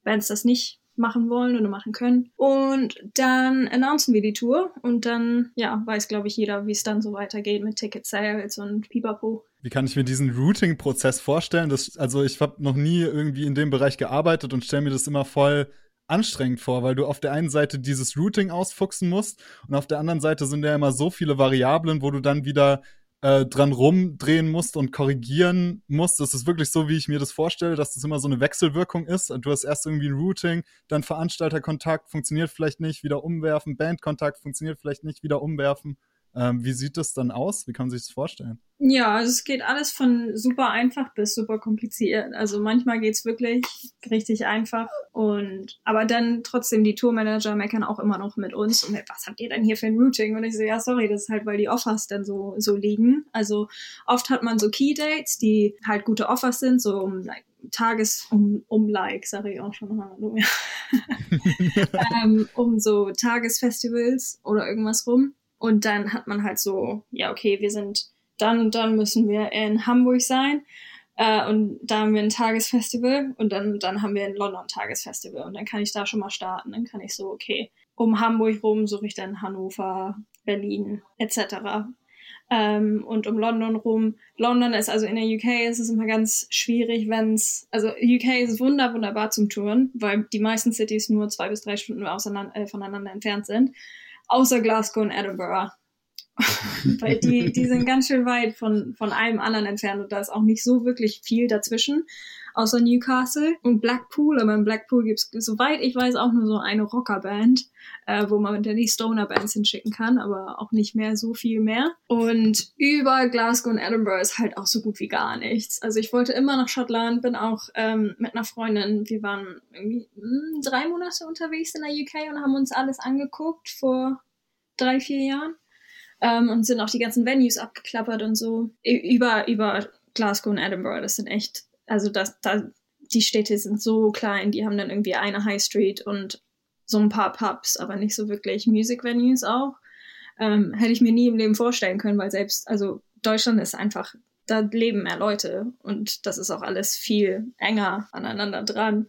Bands das nicht machen wollen oder machen können. Und dann announcen wir die Tour und dann, ja, weiß, glaube ich, jeder, wie es dann so weitergeht mit Ticket Sales und Pipapo. Wie kann ich mir diesen Routing-Prozess vorstellen? Das, also ich habe noch nie irgendwie in dem Bereich gearbeitet und stelle mir das immer voll anstrengend vor, weil du auf der einen Seite dieses Routing ausfuchsen musst und auf der anderen Seite sind ja immer so viele Variablen, wo du dann wieder äh, dran rumdrehen musst und korrigieren musst. Das ist wirklich so, wie ich mir das vorstelle, dass das immer so eine Wechselwirkung ist. Du hast erst irgendwie ein Routing, dann Veranstalterkontakt, funktioniert vielleicht nicht, wieder umwerfen, Bandkontakt, funktioniert vielleicht nicht, wieder umwerfen. Ähm, wie sieht das dann aus? Wie kann man sich das vorstellen? Ja, also es geht alles von super einfach bis super kompliziert. Also manchmal geht's wirklich richtig einfach und aber dann trotzdem die Tourmanager meckern auch immer noch mit uns und was habt ihr denn hier für ein Routing? Und ich so, ja, sorry, das ist halt, weil die Offers dann so, so liegen. Also oft hat man so Key Dates, die halt gute Offers sind, so um like, Tages um, um Like, sage ich auch schon Halleluja. *laughs* *laughs* ähm, um so Tagesfestivals oder irgendwas rum. Und dann hat man halt so, ja, okay, wir sind dann und dann müssen wir in Hamburg sein. Äh, und da haben wir ein Tagesfestival und dann, dann haben wir in London ein Tagesfestival. Und dann kann ich da schon mal starten. Dann kann ich so, okay, um Hamburg rum suche ich dann Hannover, Berlin etc. Ähm, und um London rum. London ist also in der UK ist es immer ganz schwierig, wenn es, also UK ist wunder, wunderbar zum Touren, weil die meisten Cities nur zwei bis drei Stunden auseinander, äh, voneinander entfernt sind außer Glasgow und Edinburgh. *laughs* Weil die, die sind ganz schön weit von, von allem anderen entfernt und da ist auch nicht so wirklich viel dazwischen, außer Newcastle und Blackpool. Aber in Blackpool gibt es, soweit ich weiß, auch nur so eine Rockerband, äh, wo man dann die Stoner-Bands hinschicken kann, aber auch nicht mehr so viel mehr. Und über Glasgow und Edinburgh ist halt auch so gut wie gar nichts. Also ich wollte immer nach Schottland, bin auch ähm, mit einer Freundin, wir waren irgendwie mh, hm, drei Monate unterwegs in der UK und haben uns alles angeguckt vor drei, vier Jahren ähm, und sind auch die ganzen Venues abgeklappert und so über, über Glasgow und Edinburgh. Das sind echt, also das, da die Städte sind so klein, die haben dann irgendwie eine High Street und so ein paar Pubs, aber nicht so wirklich Music Venues auch. Ähm, hätte ich mir nie im Leben vorstellen können, weil selbst, also Deutschland ist einfach, da leben mehr Leute und das ist auch alles viel enger aneinander dran.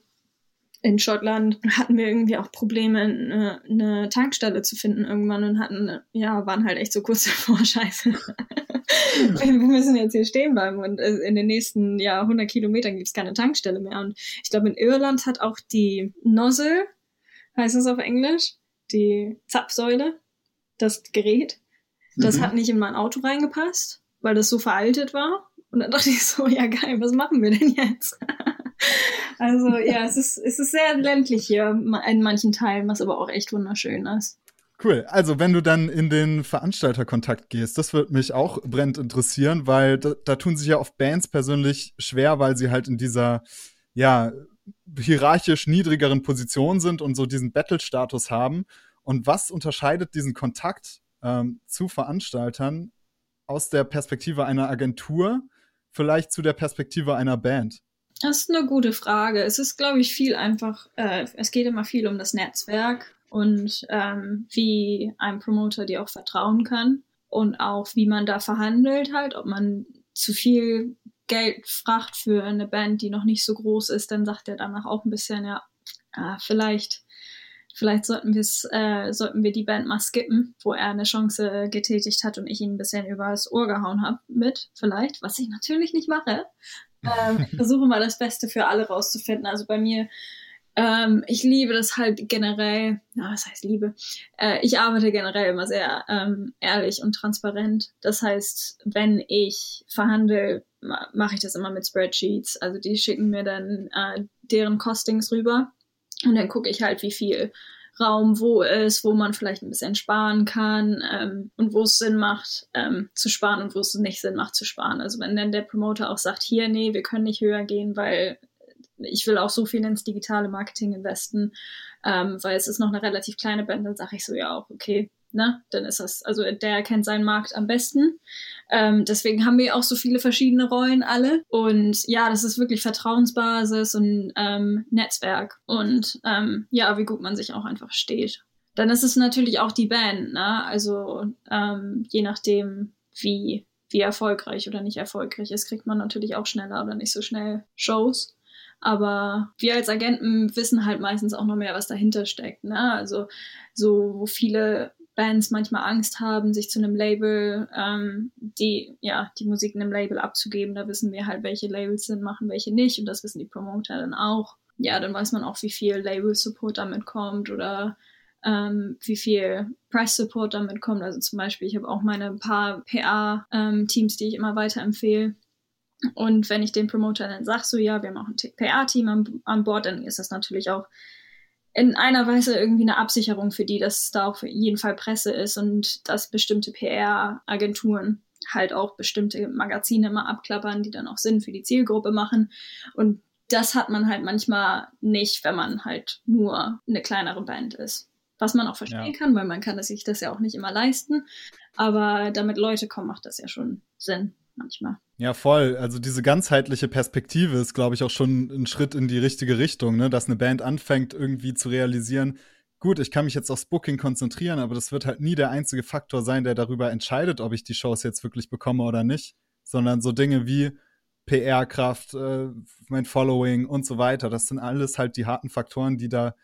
In Schottland hatten wir irgendwie auch Probleme, eine, eine Tankstelle zu finden irgendwann und hatten, ja, waren halt echt so kurz *laughs* davor, scheiße. wir müssen jetzt hier stehen bleiben und äh, in den nächsten ja, 100 Kilometern gibt es keine Tankstelle mehr. Und ich glaube, in Irland hat auch die Nozzle, heißt das auf Englisch, die Zapfsäule, das Gerät, das mhm. hat nicht in mein Auto reingepasst, weil das so veraltet war. Und dann dachte ich so, ja geil, was machen wir denn jetzt? *laughs* also ja, es ist, es ist sehr ländlich hier in manchen Teilen, was aber auch echt wunderschön ist. Cool. Also, wenn du dann in den Veranstalterkontakt gehst, das wird mich auch brennend interessieren, weil da, da tun sich ja oft Bands persönlich schwer, weil sie halt in dieser, ja, hierarchisch niedrigeren Position sind und so diesen Battle-Status haben. Und was unterscheidet diesen Kontakt ähm, zu Veranstaltern aus der Perspektive einer Agentur vielleicht zu der Perspektive einer Band? Das ist eine gute Frage. Es ist, glaube ich, viel einfach, äh, es geht immer viel um das Netzwerk und ähm, wie ein Promoter dir auch vertrauen kann und auch wie man da verhandelt halt, ob man zu viel Geld fragt für eine Band, die noch nicht so groß ist, dann sagt er danach auch ein bisschen, ja, äh, vielleicht, vielleicht sollten wir äh, sollten wir die Band mal skippen, wo er eine Chance getätigt hat und ich ihn ein bisschen übers Ohr gehauen habe mit, vielleicht, was ich natürlich nicht mache. Äh, versuche mal das Beste für alle rauszufinden. Also bei mir ähm, ich liebe das halt generell, na, was heißt Liebe? Äh, ich arbeite generell immer sehr ähm, ehrlich und transparent. Das heißt, wenn ich verhandle, ma mache ich das immer mit Spreadsheets. Also die schicken mir dann äh, deren Costings rüber und dann gucke ich halt, wie viel Raum wo ist, wo man vielleicht ein bisschen sparen kann ähm, und wo es Sinn macht ähm, zu sparen und wo es nicht Sinn macht zu sparen. Also wenn dann der Promoter auch sagt, hier, nee, wir können nicht höher gehen, weil ich will auch so viel ins digitale Marketing investen, ähm, weil es ist noch eine relativ kleine Band, dann sage ich so, ja auch, okay, ne, dann ist das, also der kennt seinen Markt am besten. Ähm, deswegen haben wir auch so viele verschiedene Rollen alle. Und ja, das ist wirklich Vertrauensbasis und ähm, Netzwerk und ähm, ja, wie gut man sich auch einfach steht. Dann ist es natürlich auch die Band, ne? Also ähm, je nachdem, wie wie erfolgreich oder nicht erfolgreich ist, kriegt man natürlich auch schneller oder nicht so schnell Shows. Aber wir als Agenten wissen halt meistens auch noch mehr, was dahinter steckt. Ne? Also so, viele Bands manchmal Angst haben, sich zu einem Label, ähm, die, ja, die Musik einem Label abzugeben, da wissen wir halt, welche Labels Sinn machen, welche nicht. Und das wissen die Promoter dann auch. Ja, dann weiß man auch, wie viel Label-Support damit kommt oder ähm, wie viel Press-Support damit kommt. Also zum Beispiel, ich habe auch meine paar PA-Teams, ähm, die ich immer weiterempfehle und wenn ich den Promoter dann sage, so ja, wir haben auch ein PR-Team an, an Bord, dann ist das natürlich auch in einer Weise irgendwie eine Absicherung für die, dass da auf jeden Fall Presse ist und dass bestimmte PR-Agenturen halt auch bestimmte Magazine immer abklappern, die dann auch Sinn für die Zielgruppe machen. Und das hat man halt manchmal nicht, wenn man halt nur eine kleinere Band ist. Was man auch verstehen ja. kann, weil man kann sich das ja auch nicht immer leisten. Aber damit Leute kommen, macht das ja schon Sinn manchmal. Ja, voll. Also diese ganzheitliche Perspektive ist, glaube ich, auch schon ein Schritt in die richtige Richtung, ne? dass eine Band anfängt, irgendwie zu realisieren, gut, ich kann mich jetzt aufs Booking konzentrieren, aber das wird halt nie der einzige Faktor sein, der darüber entscheidet, ob ich die Shows jetzt wirklich bekomme oder nicht, sondern so Dinge wie PR-Kraft, äh, mein Following und so weiter. Das sind alles halt die harten Faktoren, die da,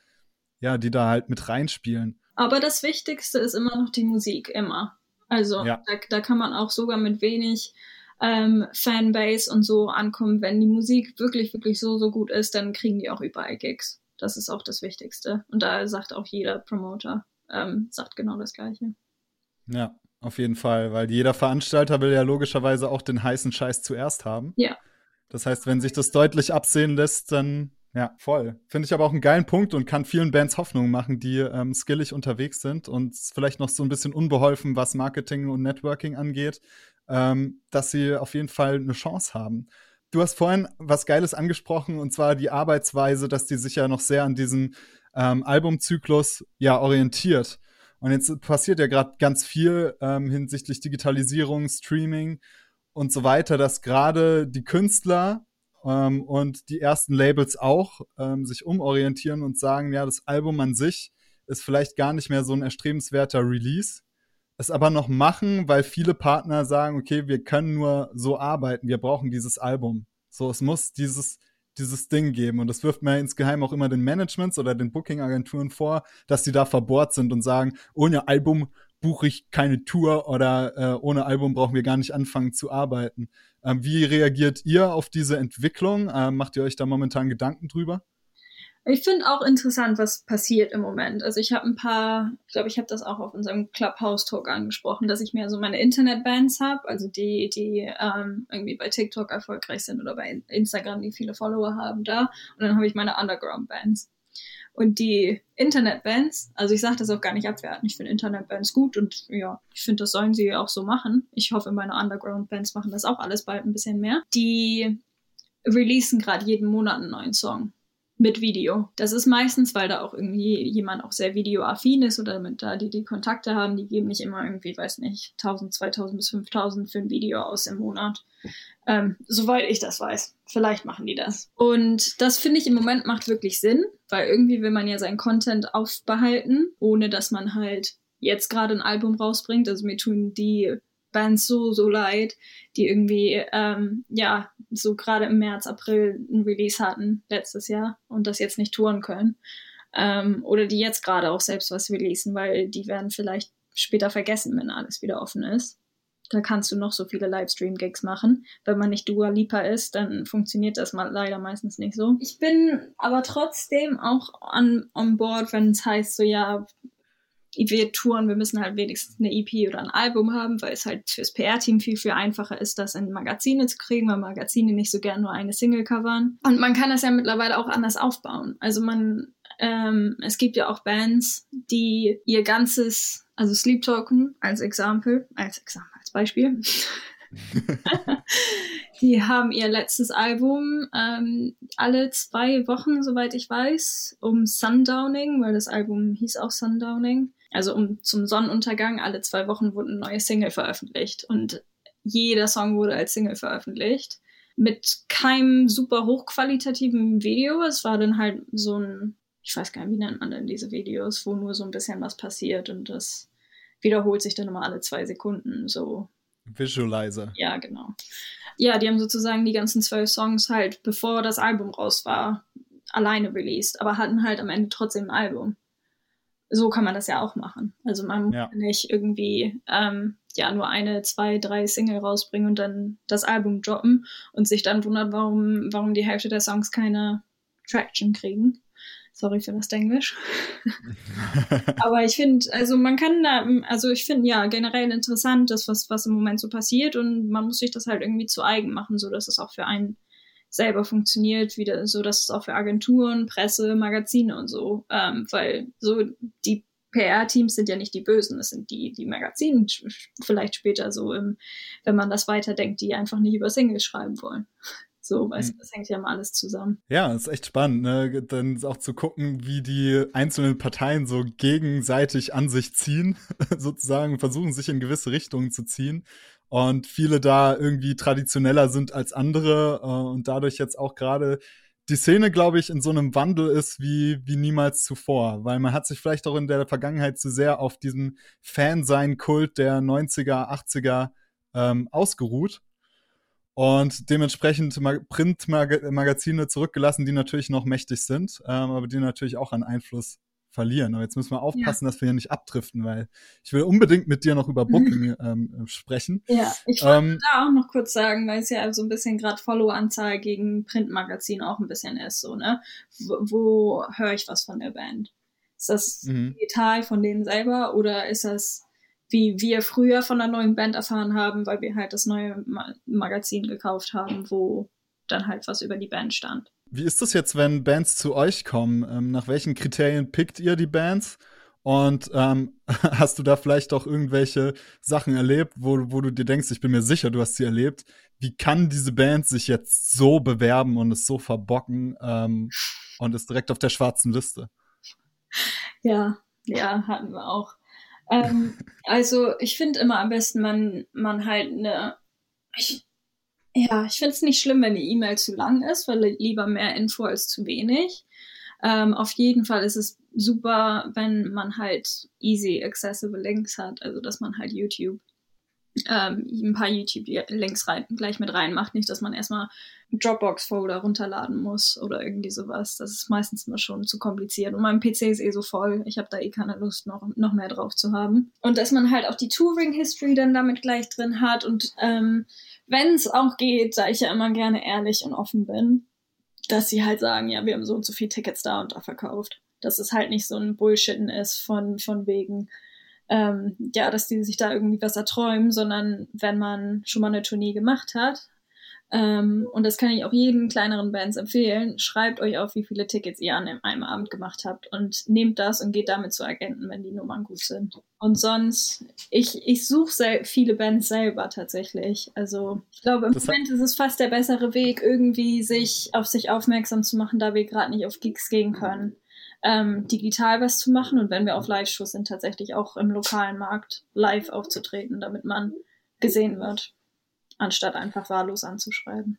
ja, die da halt mit reinspielen. Aber das Wichtigste ist immer noch die Musik, immer. Also ja. da, da kann man auch sogar mit wenig ähm, Fanbase und so ankommen. Wenn die Musik wirklich, wirklich so, so gut ist, dann kriegen die auch überall Gigs. Das ist auch das Wichtigste. Und da sagt auch jeder Promoter, ähm, sagt genau das Gleiche. Ja, auf jeden Fall, weil jeder Veranstalter will ja logischerweise auch den heißen Scheiß zuerst haben. Ja. Das heißt, wenn sich das deutlich absehen lässt, dann ja, voll. Finde ich aber auch einen geilen Punkt und kann vielen Bands Hoffnung machen, die ähm, skillig unterwegs sind und vielleicht noch so ein bisschen unbeholfen, was Marketing und Networking angeht, ähm, dass sie auf jeden Fall eine Chance haben. Du hast vorhin was Geiles angesprochen, und zwar die Arbeitsweise, dass die sich ja noch sehr an diesem ähm, Albumzyklus ja orientiert. Und jetzt passiert ja gerade ganz viel ähm, hinsichtlich Digitalisierung, Streaming und so weiter, dass gerade die Künstler ähm, und die ersten Labels auch ähm, sich umorientieren und sagen, ja, das Album an sich ist vielleicht gar nicht mehr so ein erstrebenswerter Release, es aber noch machen, weil viele Partner sagen, okay, wir können nur so arbeiten, wir brauchen dieses Album. So, es muss dieses, dieses Ding geben. Und das wirft mir insgeheim auch immer den Managements oder den Booking-Agenturen vor, dass die da verbohrt sind und sagen, ohne Album buche ich keine Tour oder äh, ohne Album brauchen wir gar nicht anfangen zu arbeiten. Ähm, wie reagiert ihr auf diese Entwicklung? Ähm, macht ihr euch da momentan Gedanken drüber? Ich finde auch interessant, was passiert im Moment. Also ich habe ein paar, ich glaube, ich habe das auch auf unserem Clubhouse-Talk angesprochen, dass ich mehr so meine Internet-Bands habe, also die, die ähm, irgendwie bei TikTok erfolgreich sind oder bei Instagram, die viele Follower haben da. Und dann habe ich meine Underground-Bands. Und die Internet-Bands, also ich sage das auch gar nicht abwerten, ich finde Internet-Bands gut und ja, ich finde, das sollen sie auch so machen. Ich hoffe, meine Underground-Bands machen das auch alles bald ein bisschen mehr. Die releasen gerade jeden Monat einen neuen Song mit Video. Das ist meistens, weil da auch irgendwie jemand auch sehr videoaffin ist oder mit da die die Kontakte haben, die geben nicht immer irgendwie, weiß nicht, 1000, 2000 bis 5000 für ein Video aus im Monat. Ähm, soweit ich das weiß. Vielleicht machen die das. Und das finde ich im Moment macht wirklich Sinn, weil irgendwie will man ja seinen Content aufbehalten, ohne dass man halt jetzt gerade ein Album rausbringt. Also mir tun die Bands so, so leid, die irgendwie, ähm, ja, so gerade im März, April ein Release hatten letztes Jahr und das jetzt nicht touren können. Ähm, oder die jetzt gerade auch selbst was releasen, weil die werden vielleicht später vergessen, wenn alles wieder offen ist. Da kannst du noch so viele Livestream-Gigs machen. Wenn man nicht Dua Lipa ist, dann funktioniert das mal leider meistens nicht so. Ich bin aber trotzdem auch an on board, wenn es heißt, so ja, wir touren, wir müssen halt wenigstens eine EP oder ein Album haben, weil es halt fürs PR-Team viel, viel einfacher ist, das in Magazine zu kriegen, weil Magazine nicht so gern nur eine Single covern. Und man kann das ja mittlerweile auch anders aufbauen. Also man, ähm, es gibt ja auch Bands, die ihr ganzes, also Sleep Token als Example, als Example, als Beispiel, *laughs* die haben ihr letztes Album ähm, alle zwei Wochen, soweit ich weiß, um Sundowning, weil das Album hieß auch Sundowning, also um zum Sonnenuntergang, alle zwei Wochen wurde eine neue Single veröffentlicht und jeder Song wurde als Single veröffentlicht. Mit keinem super hochqualitativen Video. Es war dann halt so ein, ich weiß gar nicht, wie nennt man denn diese Videos, wo nur so ein bisschen was passiert und das wiederholt sich dann immer alle zwei Sekunden. So Visualizer. Ja, genau. Ja, die haben sozusagen die ganzen zwölf Songs halt, bevor das Album raus war, alleine released, aber hatten halt am Ende trotzdem ein Album so kann man das ja auch machen. Also man muss ja. nicht irgendwie ähm, ja nur eine, zwei, drei Single rausbringen und dann das Album droppen und sich dann wundert, warum, warum die Hälfte der Songs keine Traction kriegen. Sorry für das Englisch. *laughs* Aber ich finde, also man kann da, also ich finde ja generell interessant, das, was, was im Moment so passiert und man muss sich das halt irgendwie zu eigen machen, so dass es auch für einen selber funktioniert, wieder so, dass es auch für Agenturen, Presse, Magazine und so, ähm, weil so die PR-Teams sind ja nicht die Bösen, es sind die, die Magazine vielleicht später so, im, wenn man das weiterdenkt, die einfach nicht über Singles schreiben wollen. So, weißt du, hm. das hängt ja mal alles zusammen. Ja, ist echt spannend, ne? Dann auch zu gucken, wie die einzelnen Parteien so gegenseitig an sich ziehen, *laughs* sozusagen, versuchen sich in gewisse Richtungen zu ziehen und viele da irgendwie traditioneller sind als andere äh, und dadurch jetzt auch gerade die Szene, glaube ich, in so einem Wandel ist wie, wie niemals zuvor, weil man hat sich vielleicht auch in der Vergangenheit zu sehr auf diesen Fansein-Kult der 90er, 80er ähm, ausgeruht und dementsprechend Printmagazine zurückgelassen, die natürlich noch mächtig sind, ähm, aber die natürlich auch an Einfluss verlieren. Aber jetzt müssen wir aufpassen, ja. dass wir hier nicht abdriften, weil ich will unbedingt mit dir noch über *laughs* Booking ähm, sprechen. Ja, ich wollte ähm, da auch noch kurz sagen, weil es ja so ein bisschen gerade Follow-Anzahl gegen Printmagazin auch ein bisschen ist, so, ne? Wo, wo höre ich was von der Band? Ist das mhm. digital von denen selber oder ist das wie wir früher von einer neuen Band erfahren haben, weil wir halt das neue Ma Magazin gekauft haben, wo dann halt was über die Band stand? Wie ist das jetzt, wenn Bands zu euch kommen? Ähm, nach welchen Kriterien pickt ihr die Bands? Und ähm, *laughs* hast du da vielleicht auch irgendwelche Sachen erlebt, wo, wo du dir denkst, ich bin mir sicher, du hast sie erlebt. Wie kann diese Band sich jetzt so bewerben und es so verbocken ähm, und ist direkt auf der schwarzen Liste? Ja, ja, hatten wir auch. Ähm, also ich finde immer am besten, man, man halt eine, ich, Ja, ich finde es nicht schlimm, wenn die E-Mail zu lang ist, weil lieber mehr Info als zu wenig. Ähm, auf jeden Fall ist es super, wenn man halt easy accessible Links hat, also dass man halt YouTube ähm, ein paar YouTube-Links rein, gleich mit reinmacht. Nicht, dass man erstmal Dropbox-Folder runterladen muss oder irgendwie sowas. Das ist meistens immer schon zu kompliziert. Und mein PC ist eh so voll. Ich habe da eh keine Lust, noch, noch mehr drauf zu haben. Und dass man halt auch die Touring-History dann damit gleich drin hat. Und ähm, wenn es auch geht, da ich ja immer gerne ehrlich und offen bin, dass sie halt sagen, ja, wir haben so und so viele Tickets da und da verkauft. Dass es halt nicht so ein Bullshitten ist von, von wegen, ähm, ja, dass die sich da irgendwie was erträumen, sondern wenn man schon mal eine Tournee gemacht hat, ähm, und das kann ich auch jedem kleineren Bands empfehlen, schreibt euch auf, wie viele Tickets ihr an einem Abend gemacht habt und nehmt das und geht damit zu Agenten, wenn die Nummern gut sind. Und sonst, ich, ich suche viele Bands selber tatsächlich. Also ich glaube, im das Moment ist es fast der bessere Weg, irgendwie sich auf sich aufmerksam zu machen, da wir gerade nicht auf Gigs gehen können ähm, digital was zu machen und wenn wir auf Live-Shows sind, tatsächlich auch im lokalen Markt live aufzutreten, damit man gesehen wird, anstatt einfach wahllos anzuschreiben.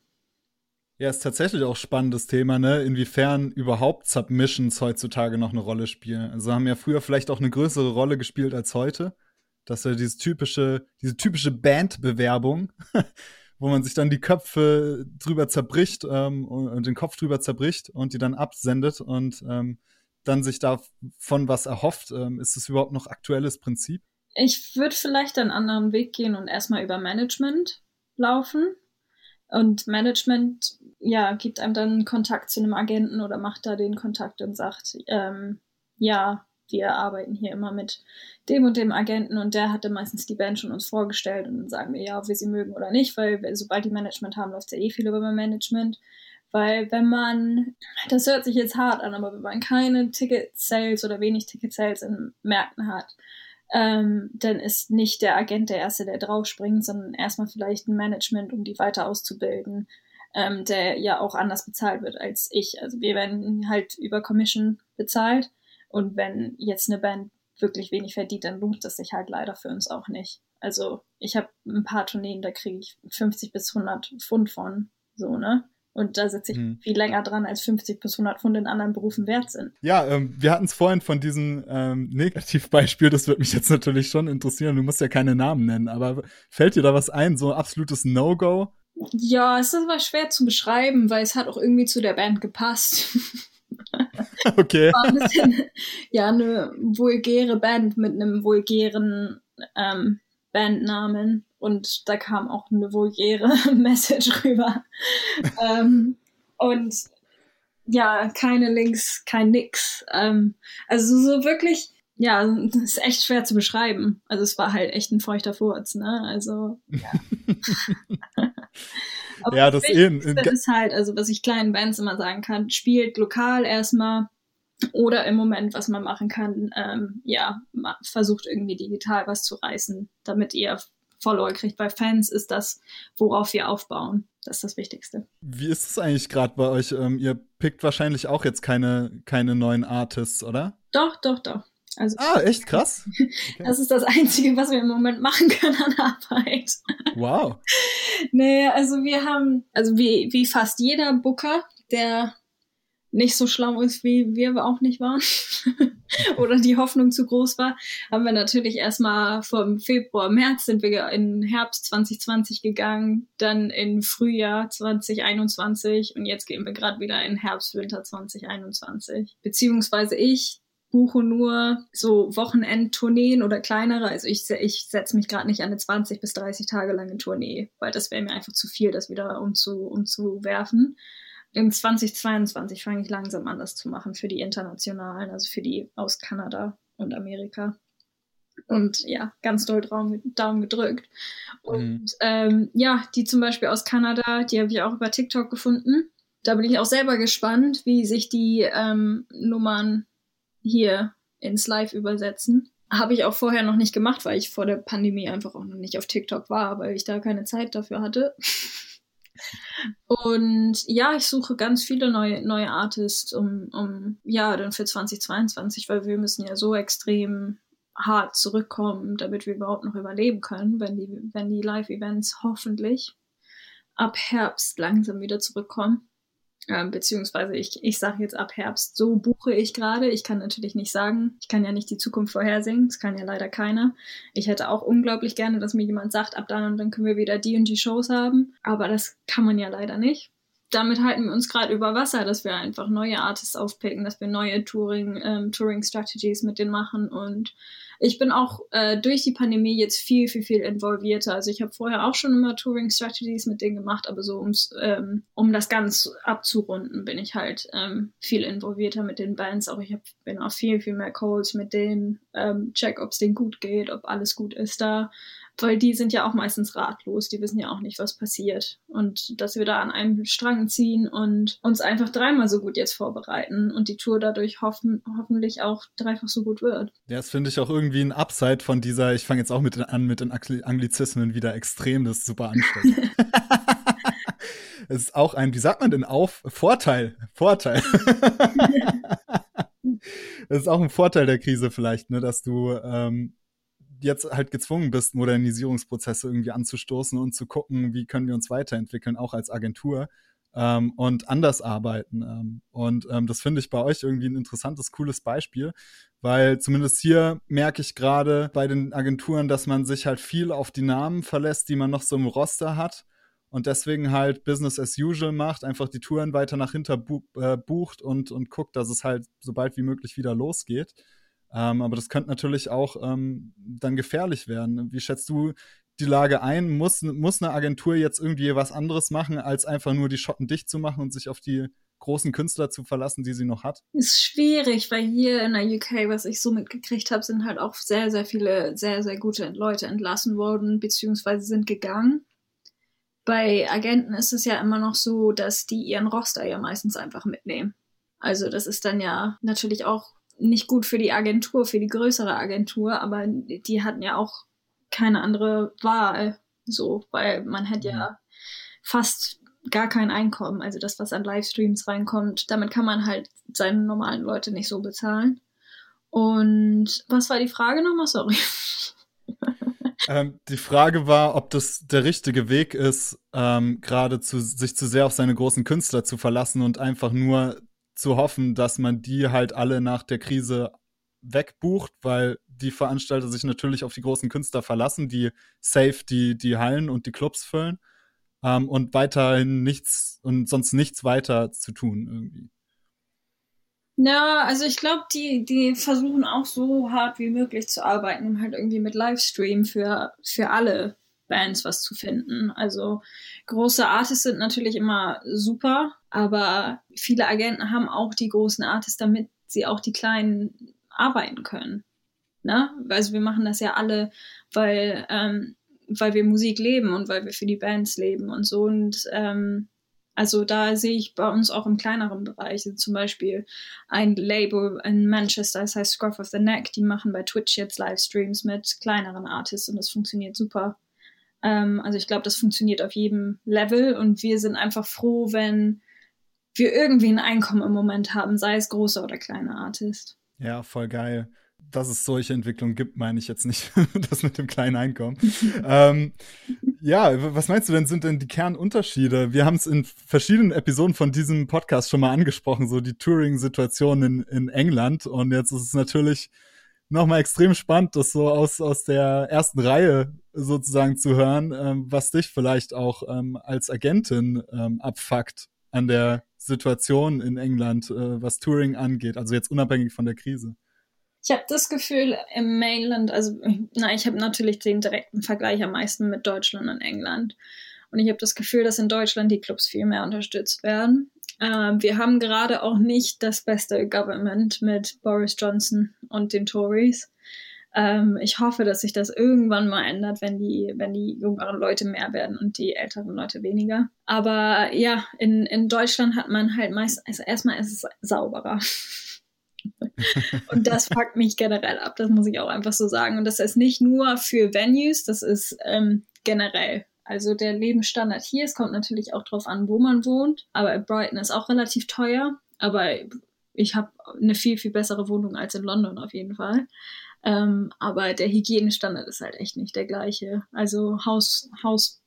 Ja, ist tatsächlich auch spannendes Thema, ne? Inwiefern überhaupt Submissions heutzutage noch eine Rolle spielen. Also haben ja früher vielleicht auch eine größere Rolle gespielt als heute. Dass ja diese typische, diese typische Bandbewerbung, *laughs* wo man sich dann die Köpfe drüber zerbricht ähm, und, den Kopf drüber zerbricht und die dann absendet und ähm, dann sich davon was erhofft. Ähm, ist es überhaupt noch aktuelles Prinzip? Ich würde vielleicht einen anderen Weg gehen und erstmal über Management laufen. Und Management, ja, gibt einem dann Kontakt zu einem Agenten oder macht da den Kontakt und sagt, ähm, ja, wir arbeiten hier immer mit dem und dem Agenten und der hatte meistens die Band schon uns vorgestellt und dann sagen wir ja, ob wir sie mögen oder nicht, weil sobald die Management haben, läuft ja eh viel über Management. Weil wenn man, das hört sich jetzt hart an, aber wenn man keine Ticket-Sales oder wenig Ticket-Sales in Märkten hat, ähm, dann ist nicht der Agent der Erste, der draufspringt, sondern erstmal vielleicht ein Management, um die weiter auszubilden, ähm, der ja auch anders bezahlt wird als ich. Also wir werden halt über Commission bezahlt und wenn jetzt eine Band wirklich wenig verdient, dann lohnt das sich halt leider für uns auch nicht. Also ich habe ein paar Tourneen, da kriege ich 50 bis 100 Pfund von, so, ne? Und da sitze ich hm. viel länger dran, als 50 bis 100 Pfund in anderen Berufen wert sind. Ja, ähm, wir hatten es vorhin von diesem ähm, Negativbeispiel, das würde mich jetzt natürlich schon interessieren. Du musst ja keine Namen nennen, aber fällt dir da was ein, so ein absolutes No-Go? Ja, es ist aber schwer zu beschreiben, weil es hat auch irgendwie zu der Band gepasst. *laughs* okay. War ein bisschen, ja, eine vulgäre Band mit einem vulgären ähm, Bandnamen und da kam auch eine vulgäre *laughs* Message rüber. ähm, und ja, keine Links, kein Nix. Ähm, also so wirklich, ja, das ist echt schwer zu beschreiben. Also es war halt echt ein feuchter Furz, ne? Also, ja. *laughs* Aber ja, das, das eben. ist halt, also was ich kleinen Bands immer sagen kann, spielt lokal erstmal oder im Moment, was man machen kann, ähm, ja, versucht irgendwie digital was zu reißen, damit ihr Follower kriegt. Bei Fans ist das, worauf wir aufbauen. Das ist das Wichtigste. Wie ist es eigentlich gerade bei euch? Ähm, ihr pickt wahrscheinlich auch jetzt keine, keine neuen Artists, oder? Doch, doch, doch. Also, ah, echt krass. *laughs* Okay. Das ist das Einzige, was wir im Moment machen können an Arbeit. Wow. *laughs* nee, also wir haben, also wie, wie fast jeder Booker, der nicht so schlau ist, wie wir auch nicht waren *laughs* oder die Hoffnung zu groß war, haben wir natürlich erstmal vom Februar, März sind wir in Herbst 2020 gegangen, dann in Frühjahr 2021 und jetzt gehen wir gerade wieder in Herbst, Winter 2021. Beziehungsweise ich buche nur so Wochenendtourneen oder kleinere. Also ich, ich setze mich gerade nicht an eine 20 bis 30 Tage lange Tournee, weil das wäre mir einfach zu viel, das wieder umzu, umzuwerfen in 2022 fange ich langsam an, das zu machen für die internationalen, also für die aus Kanada und Amerika. Und ja, ganz doll Daumen gedrückt. Und mhm. ähm, ja, die zum Beispiel aus Kanada, die habe ich auch über TikTok gefunden. Da bin ich auch selber gespannt, wie sich die ähm, Nummern hier ins Live übersetzen. Habe ich auch vorher noch nicht gemacht, weil ich vor der Pandemie einfach auch noch nicht auf TikTok war, weil ich da keine Zeit dafür hatte. *laughs* Und ja, ich suche ganz viele neue, neue Artists, um, um, ja, dann für 2022, weil wir müssen ja so extrem hart zurückkommen, damit wir überhaupt noch überleben können, wenn die, wenn die Live-Events hoffentlich ab Herbst langsam wieder zurückkommen. Ähm, beziehungsweise ich, ich sage jetzt ab Herbst, so buche ich gerade. Ich kann natürlich nicht sagen, ich kann ja nicht die Zukunft vorhersehen, das kann ja leider keiner. Ich hätte auch unglaublich gerne, dass mir jemand sagt, ab dann und dann können wir wieder die und die Shows haben, aber das kann man ja leider nicht damit halten wir uns gerade über Wasser, dass wir einfach neue Artists aufpicken, dass wir neue Touring, ähm, Touring Strategies mit denen machen. Und ich bin auch äh, durch die Pandemie jetzt viel, viel, viel involvierter. Also ich habe vorher auch schon immer Touring Strategies mit denen gemacht, aber so ums, ähm, um das ganz abzurunden, bin ich halt ähm, viel involvierter mit den Bands. Auch ich hab, bin auch viel, viel mehr Calls mit denen, ähm, check, ob es denen gut geht, ob alles gut ist da weil die sind ja auch meistens ratlos, die wissen ja auch nicht, was passiert. Und dass wir da an einem Strang ziehen und uns einfach dreimal so gut jetzt vorbereiten und die Tour dadurch hoffen, hoffentlich auch dreifach so gut wird. Ja, das finde ich auch irgendwie ein Upside von dieser, ich fange jetzt auch mit an mit den Anglizismen wieder extrem, das ist super anstrengend. *laughs* Es ist auch ein, wie sagt man denn auf? Vorteil. Vorteil. *laughs* das ist auch ein Vorteil der Krise vielleicht, ne, dass du ähm, jetzt halt gezwungen bist, Modernisierungsprozesse irgendwie anzustoßen und zu gucken, wie können wir uns weiterentwickeln, auch als Agentur ähm, und anders arbeiten. Ähm, und ähm, das finde ich bei euch irgendwie ein interessantes, cooles Beispiel, weil zumindest hier merke ich gerade bei den Agenturen, dass man sich halt viel auf die Namen verlässt, die man noch so im Roster hat und deswegen halt Business as usual macht, einfach die Touren weiter nach hinter bu äh, bucht und, und guckt, dass es halt so bald wie möglich wieder losgeht. Ähm, aber das könnte natürlich auch ähm, dann gefährlich werden. Wie schätzt du die Lage ein? Muss, muss eine Agentur jetzt irgendwie was anderes machen, als einfach nur die Schotten dicht zu machen und sich auf die großen Künstler zu verlassen, die sie noch hat? Ist schwierig, weil hier in der UK, was ich so mitgekriegt habe, sind halt auch sehr, sehr viele sehr, sehr gute Leute entlassen worden, beziehungsweise sind gegangen. Bei Agenten ist es ja immer noch so, dass die ihren Roster ja meistens einfach mitnehmen. Also das ist dann ja natürlich auch nicht gut für die Agentur, für die größere Agentur, aber die hatten ja auch keine andere Wahl, so, weil man hat ja fast gar kein Einkommen, also das, was an Livestreams reinkommt, damit kann man halt seine normalen Leute nicht so bezahlen. Und was war die Frage nochmal? Sorry. *laughs* Ähm, die Frage war, ob das der richtige Weg ist, ähm, gerade sich zu sehr auf seine großen Künstler zu verlassen und einfach nur zu hoffen, dass man die halt alle nach der Krise wegbucht, weil die Veranstalter sich natürlich auf die großen Künstler verlassen, die safe die, die Hallen und die Clubs füllen ähm, und weiterhin nichts und sonst nichts weiter zu tun irgendwie. Ja, also ich glaube, die, die versuchen auch so hart wie möglich zu arbeiten, um halt irgendwie mit Livestream für, für alle Bands was zu finden. Also große Artists sind natürlich immer super, aber viele Agenten haben auch die großen Artists, damit sie auch die kleinen arbeiten können. Ne? Also wir machen das ja alle, weil, ähm, weil wir Musik leben und weil wir für die Bands leben und so. Und ähm, also da sehe ich bei uns auch im kleineren Bereich, also zum Beispiel ein Label in Manchester, das heißt Scruff of the Neck, die machen bei Twitch jetzt Livestreams mit kleineren Artists und das funktioniert super. Ähm, also ich glaube, das funktioniert auf jedem Level und wir sind einfach froh, wenn wir irgendwie ein Einkommen im Moment haben, sei es großer oder kleiner Artist. Ja, voll geil. Dass es solche Entwicklungen gibt, meine ich jetzt nicht, *laughs* das mit dem kleinen Einkommen. *laughs* ähm, ja, was meinst du denn, sind denn die Kernunterschiede? Wir haben es in verschiedenen Episoden von diesem Podcast schon mal angesprochen, so die Touring-Situation in, in England. Und jetzt ist es natürlich nochmal extrem spannend, das so aus, aus der ersten Reihe sozusagen zu hören, ähm, was dich vielleicht auch ähm, als Agentin ähm, abfuckt an der Situation in England, äh, was Touring angeht, also jetzt unabhängig von der Krise. Ich habe das Gefühl im Mainland, also na, ich habe natürlich den direkten Vergleich am meisten mit Deutschland und England. Und ich habe das Gefühl, dass in Deutschland die Clubs viel mehr unterstützt werden. Ähm, wir haben gerade auch nicht das beste Government mit Boris Johnson und den Tories. Ähm, ich hoffe, dass sich das irgendwann mal ändert, wenn die, wenn die jüngeren Leute mehr werden und die älteren Leute weniger. Aber ja, in, in Deutschland hat man halt meist, also erstmal ist es sauberer. *laughs* und das packt mich generell ab, das muss ich auch einfach so sagen. Und das ist nicht nur für Venues, das ist ähm, generell. Also der Lebensstandard hier, es kommt natürlich auch drauf an, wo man wohnt, aber Brighton ist auch relativ teuer, aber ich habe eine viel, viel bessere Wohnung als in London auf jeden Fall. Ähm, aber der Hygienestandard ist halt echt nicht der gleiche. Also Haus, Haus,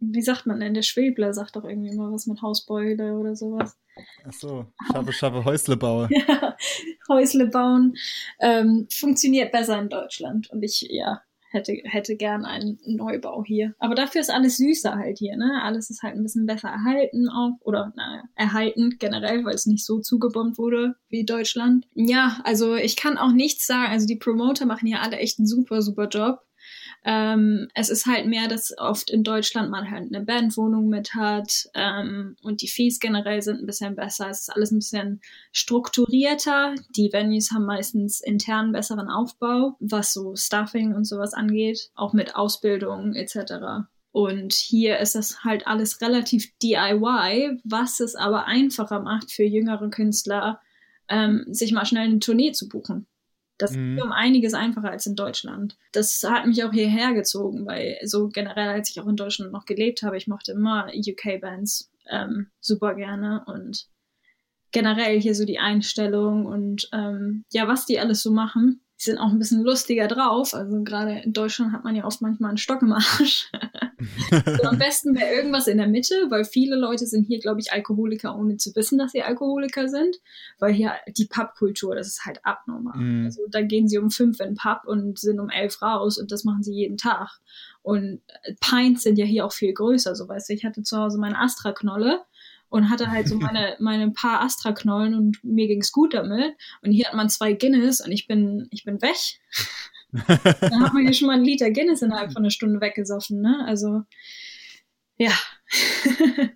wie sagt man denn? Der Schwebler sagt doch irgendwie immer was mit Hausbeule oder sowas. Ach so, schaffe, schaffe Häusle baue. ja, *laughs* Häusle bauen ähm, funktioniert besser in Deutschland. Und ich, ja, hätte, hätte gern einen Neubau hier. Aber dafür ist alles süßer halt hier, ne? Alles ist halt ein bisschen besser erhalten auch. Oder, naja, erhalten generell, weil es nicht so zugebombt wurde wie Deutschland. Ja, also ich kann auch nichts sagen. Also die Promoter machen hier alle echt einen super, super Job. Ähm, es ist halt mehr, dass oft in Deutschland man halt eine Bandwohnung mit hat ähm, und die Fees generell sind ein bisschen besser. Es ist alles ein bisschen strukturierter. Die Venues haben meistens intern besseren Aufbau, was so Stuffing und sowas angeht, auch mit Ausbildung etc. Und hier ist das halt alles relativ DIY, was es aber einfacher macht für jüngere Künstler, ähm, sich mal schnell eine Tournee zu buchen. Das mhm. ist um einiges einfacher als in Deutschland. Das hat mich auch hierher gezogen, weil so generell, als ich auch in Deutschland noch gelebt habe, ich mochte immer UK-Bands ähm, super gerne und generell hier so die Einstellung und ähm, ja, was die alles so machen die sind auch ein bisschen lustiger drauf. Also gerade in Deutschland hat man ja oft manchmal einen Stock im Arsch. *laughs* so, am besten wäre irgendwas in der Mitte, weil viele Leute sind hier, glaube ich, Alkoholiker, ohne zu wissen, dass sie Alkoholiker sind. Weil hier die Pubkultur, das ist halt abnormal. Mm. Also da gehen sie um fünf in den Pub und sind um elf raus und das machen sie jeden Tag. Und Pints sind ja hier auch viel größer. So weißt du, ich hatte zu Hause meine Astra-Knolle und hatte halt so meine, *laughs* meine paar Astra-Knollen und mir ging's gut damit. Und hier hat man zwei Guinness und ich bin, ich bin weg. *laughs* Dann hat man ja schon mal einen Liter Guinness innerhalb von einer Stunde weggesoffen, ne? Also, ja. *laughs*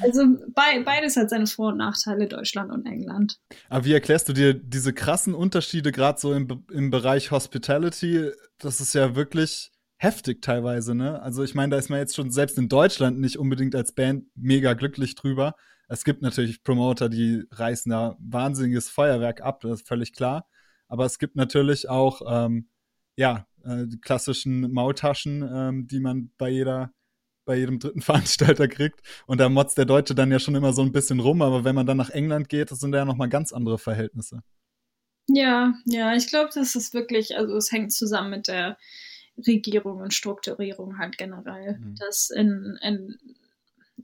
also be beides hat seine Vor- und Nachteile, Deutschland und England. Aber wie erklärst du dir diese krassen Unterschiede gerade so im, im Bereich Hospitality? Das ist ja wirklich heftig teilweise, ne? Also ich meine, da ist man jetzt schon selbst in Deutschland nicht unbedingt als Band mega glücklich drüber. Es gibt natürlich Promoter, die reißen da wahnsinniges Feuerwerk ab, das ist völlig klar. Aber es gibt natürlich auch, ähm, ja, äh, die klassischen Maultaschen, ähm, die man bei jeder, bei jedem dritten *laughs* Veranstalter kriegt. Und da motzt der Deutsche dann ja schon immer so ein bisschen rum. Aber wenn man dann nach England geht, das sind ja nochmal ganz andere Verhältnisse. Ja, ja, ich glaube, das ist wirklich, also es hängt zusammen mit der Regierung und Strukturierung halt generell. Mhm. Dass in, in,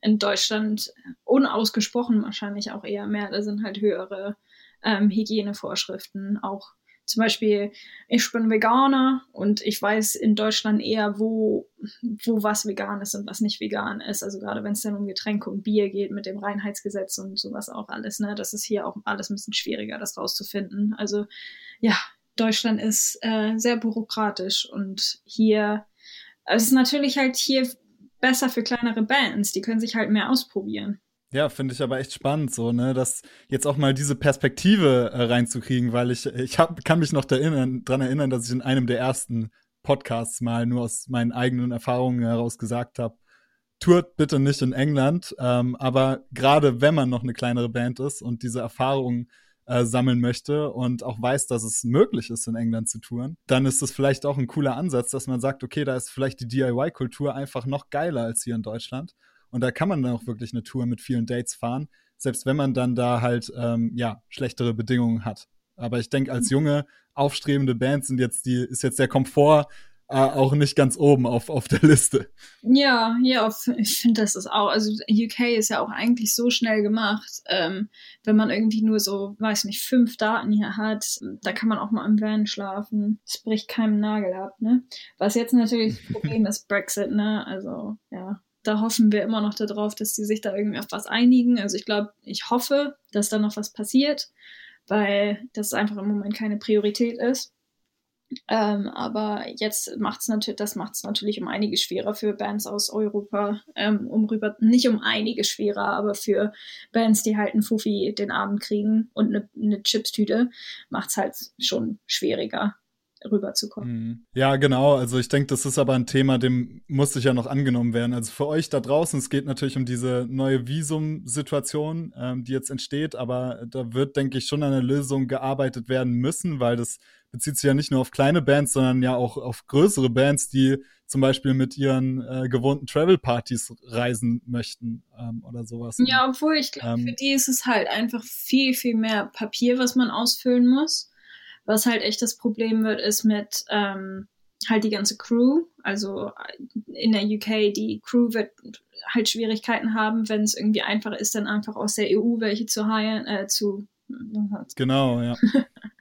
in Deutschland unausgesprochen wahrscheinlich auch eher mehr, da sind halt höhere ähm, Hygienevorschriften, auch zum Beispiel, ich bin Veganer und ich weiß in Deutschland eher, wo, wo was vegan ist und was nicht vegan ist. Also gerade wenn es dann um Getränke und Bier geht mit dem Reinheitsgesetz und sowas auch alles, ne, das ist hier auch alles ein bisschen schwieriger, das rauszufinden. Also ja, Deutschland ist äh, sehr bürokratisch und hier, also es ist natürlich halt hier besser für kleinere Bands, die können sich halt mehr ausprobieren. Ja, finde ich aber echt spannend, so, ne, dass jetzt auch mal diese Perspektive äh, reinzukriegen, weil ich, ich hab, kann mich noch daran erinnern, dass ich in einem der ersten Podcasts mal nur aus meinen eigenen Erfahrungen heraus gesagt habe, tourt bitte nicht in England, ähm, aber gerade wenn man noch eine kleinere Band ist und diese Erfahrungen äh, sammeln möchte und auch weiß, dass es möglich ist, in England zu touren, dann ist es vielleicht auch ein cooler Ansatz, dass man sagt, okay, da ist vielleicht die DIY-Kultur einfach noch geiler als hier in Deutschland. Und da kann man dann auch wirklich eine Tour mit vielen Dates fahren, selbst wenn man dann da halt ähm, ja schlechtere Bedingungen hat. Aber ich denke, als junge, aufstrebende Band sind jetzt die, ist jetzt der Komfort auch nicht ganz oben auf, auf der Liste. Ja, ja, ich finde, das ist auch, also UK ist ja auch eigentlich so schnell gemacht. Ähm, wenn man irgendwie nur so, weiß nicht, fünf Daten hier hat, da kann man auch mal im Van schlafen. Es bricht keinem Nagel ab, ne? Was jetzt natürlich das Problem ist, Brexit, ne? Also, ja. Da hoffen wir immer noch darauf, dass die sich da irgendwie auf was einigen. Also ich glaube, ich hoffe, dass da noch was passiert, weil das einfach im Moment keine Priorität ist. Ähm, aber jetzt macht es natürlich, das macht es natürlich um einiges schwerer für Bands aus Europa, ähm, um rüber, nicht um einiges schwerer, aber für Bands, die halt einen Fuffi den Abend kriegen und eine, eine Chipstüte, macht es halt schon schwieriger rüberzukommen. Mhm. Ja, genau. Also ich denke, das ist aber ein Thema, dem muss sich ja noch angenommen werden. Also für euch da draußen, es geht natürlich um diese neue Visum-Situation, ähm, die jetzt entsteht, aber da wird, denke ich, schon an einer Lösung gearbeitet werden müssen, weil das bezieht sich ja nicht nur auf kleine Bands, sondern ja auch auf größere Bands, die zum Beispiel mit ihren äh, gewohnten Travel-Partys reisen möchten ähm, oder sowas. Ja, obwohl ich glaube, ähm, für die ist es halt einfach viel, viel mehr Papier, was man ausfüllen muss. Was halt echt das Problem wird, ist mit, ähm, halt die ganze Crew, also in der UK, die Crew wird halt Schwierigkeiten haben, wenn es irgendwie einfach ist, dann einfach aus der EU welche zu heilen, äh, zu Genau, ja. *laughs*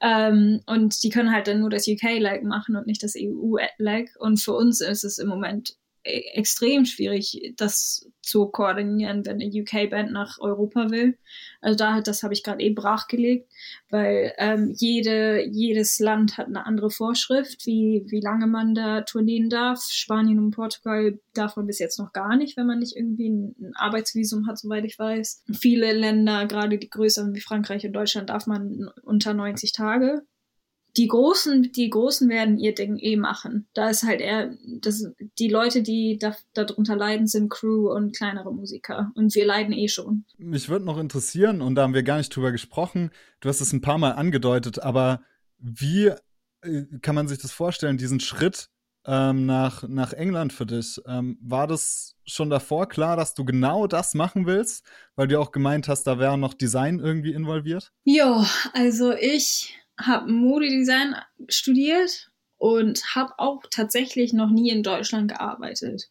ähm, und die können halt dann nur das UK-Leg machen und nicht das EU-Leg. Und für uns ist es im Moment extrem schwierig, das zu koordinieren, wenn eine UK-Band nach Europa will. Also da das habe ich gerade eben brachgelegt, weil ähm, jede, jedes Land hat eine andere Vorschrift, wie, wie lange man da turnieren darf. Spanien und Portugal darf man bis jetzt noch gar nicht, wenn man nicht irgendwie ein Arbeitsvisum hat, soweit ich weiß. Viele Länder, gerade die größeren wie Frankreich und Deutschland, darf man unter 90 Tage die Großen, die Großen werden ihr Ding eh machen. Da ist halt eher, das, die Leute, die da, darunter leiden, sind Crew und kleinere Musiker. Und wir leiden eh schon. Mich würde noch interessieren, und da haben wir gar nicht drüber gesprochen, du hast es ein paar Mal angedeutet, aber wie äh, kann man sich das vorstellen, diesen Schritt ähm, nach, nach England für dich? Ähm, war das schon davor klar, dass du genau das machen willst? Weil du auch gemeint hast, da wäre noch Design irgendwie involviert? Jo, also ich habe Modedesign studiert und habe auch tatsächlich noch nie in Deutschland gearbeitet.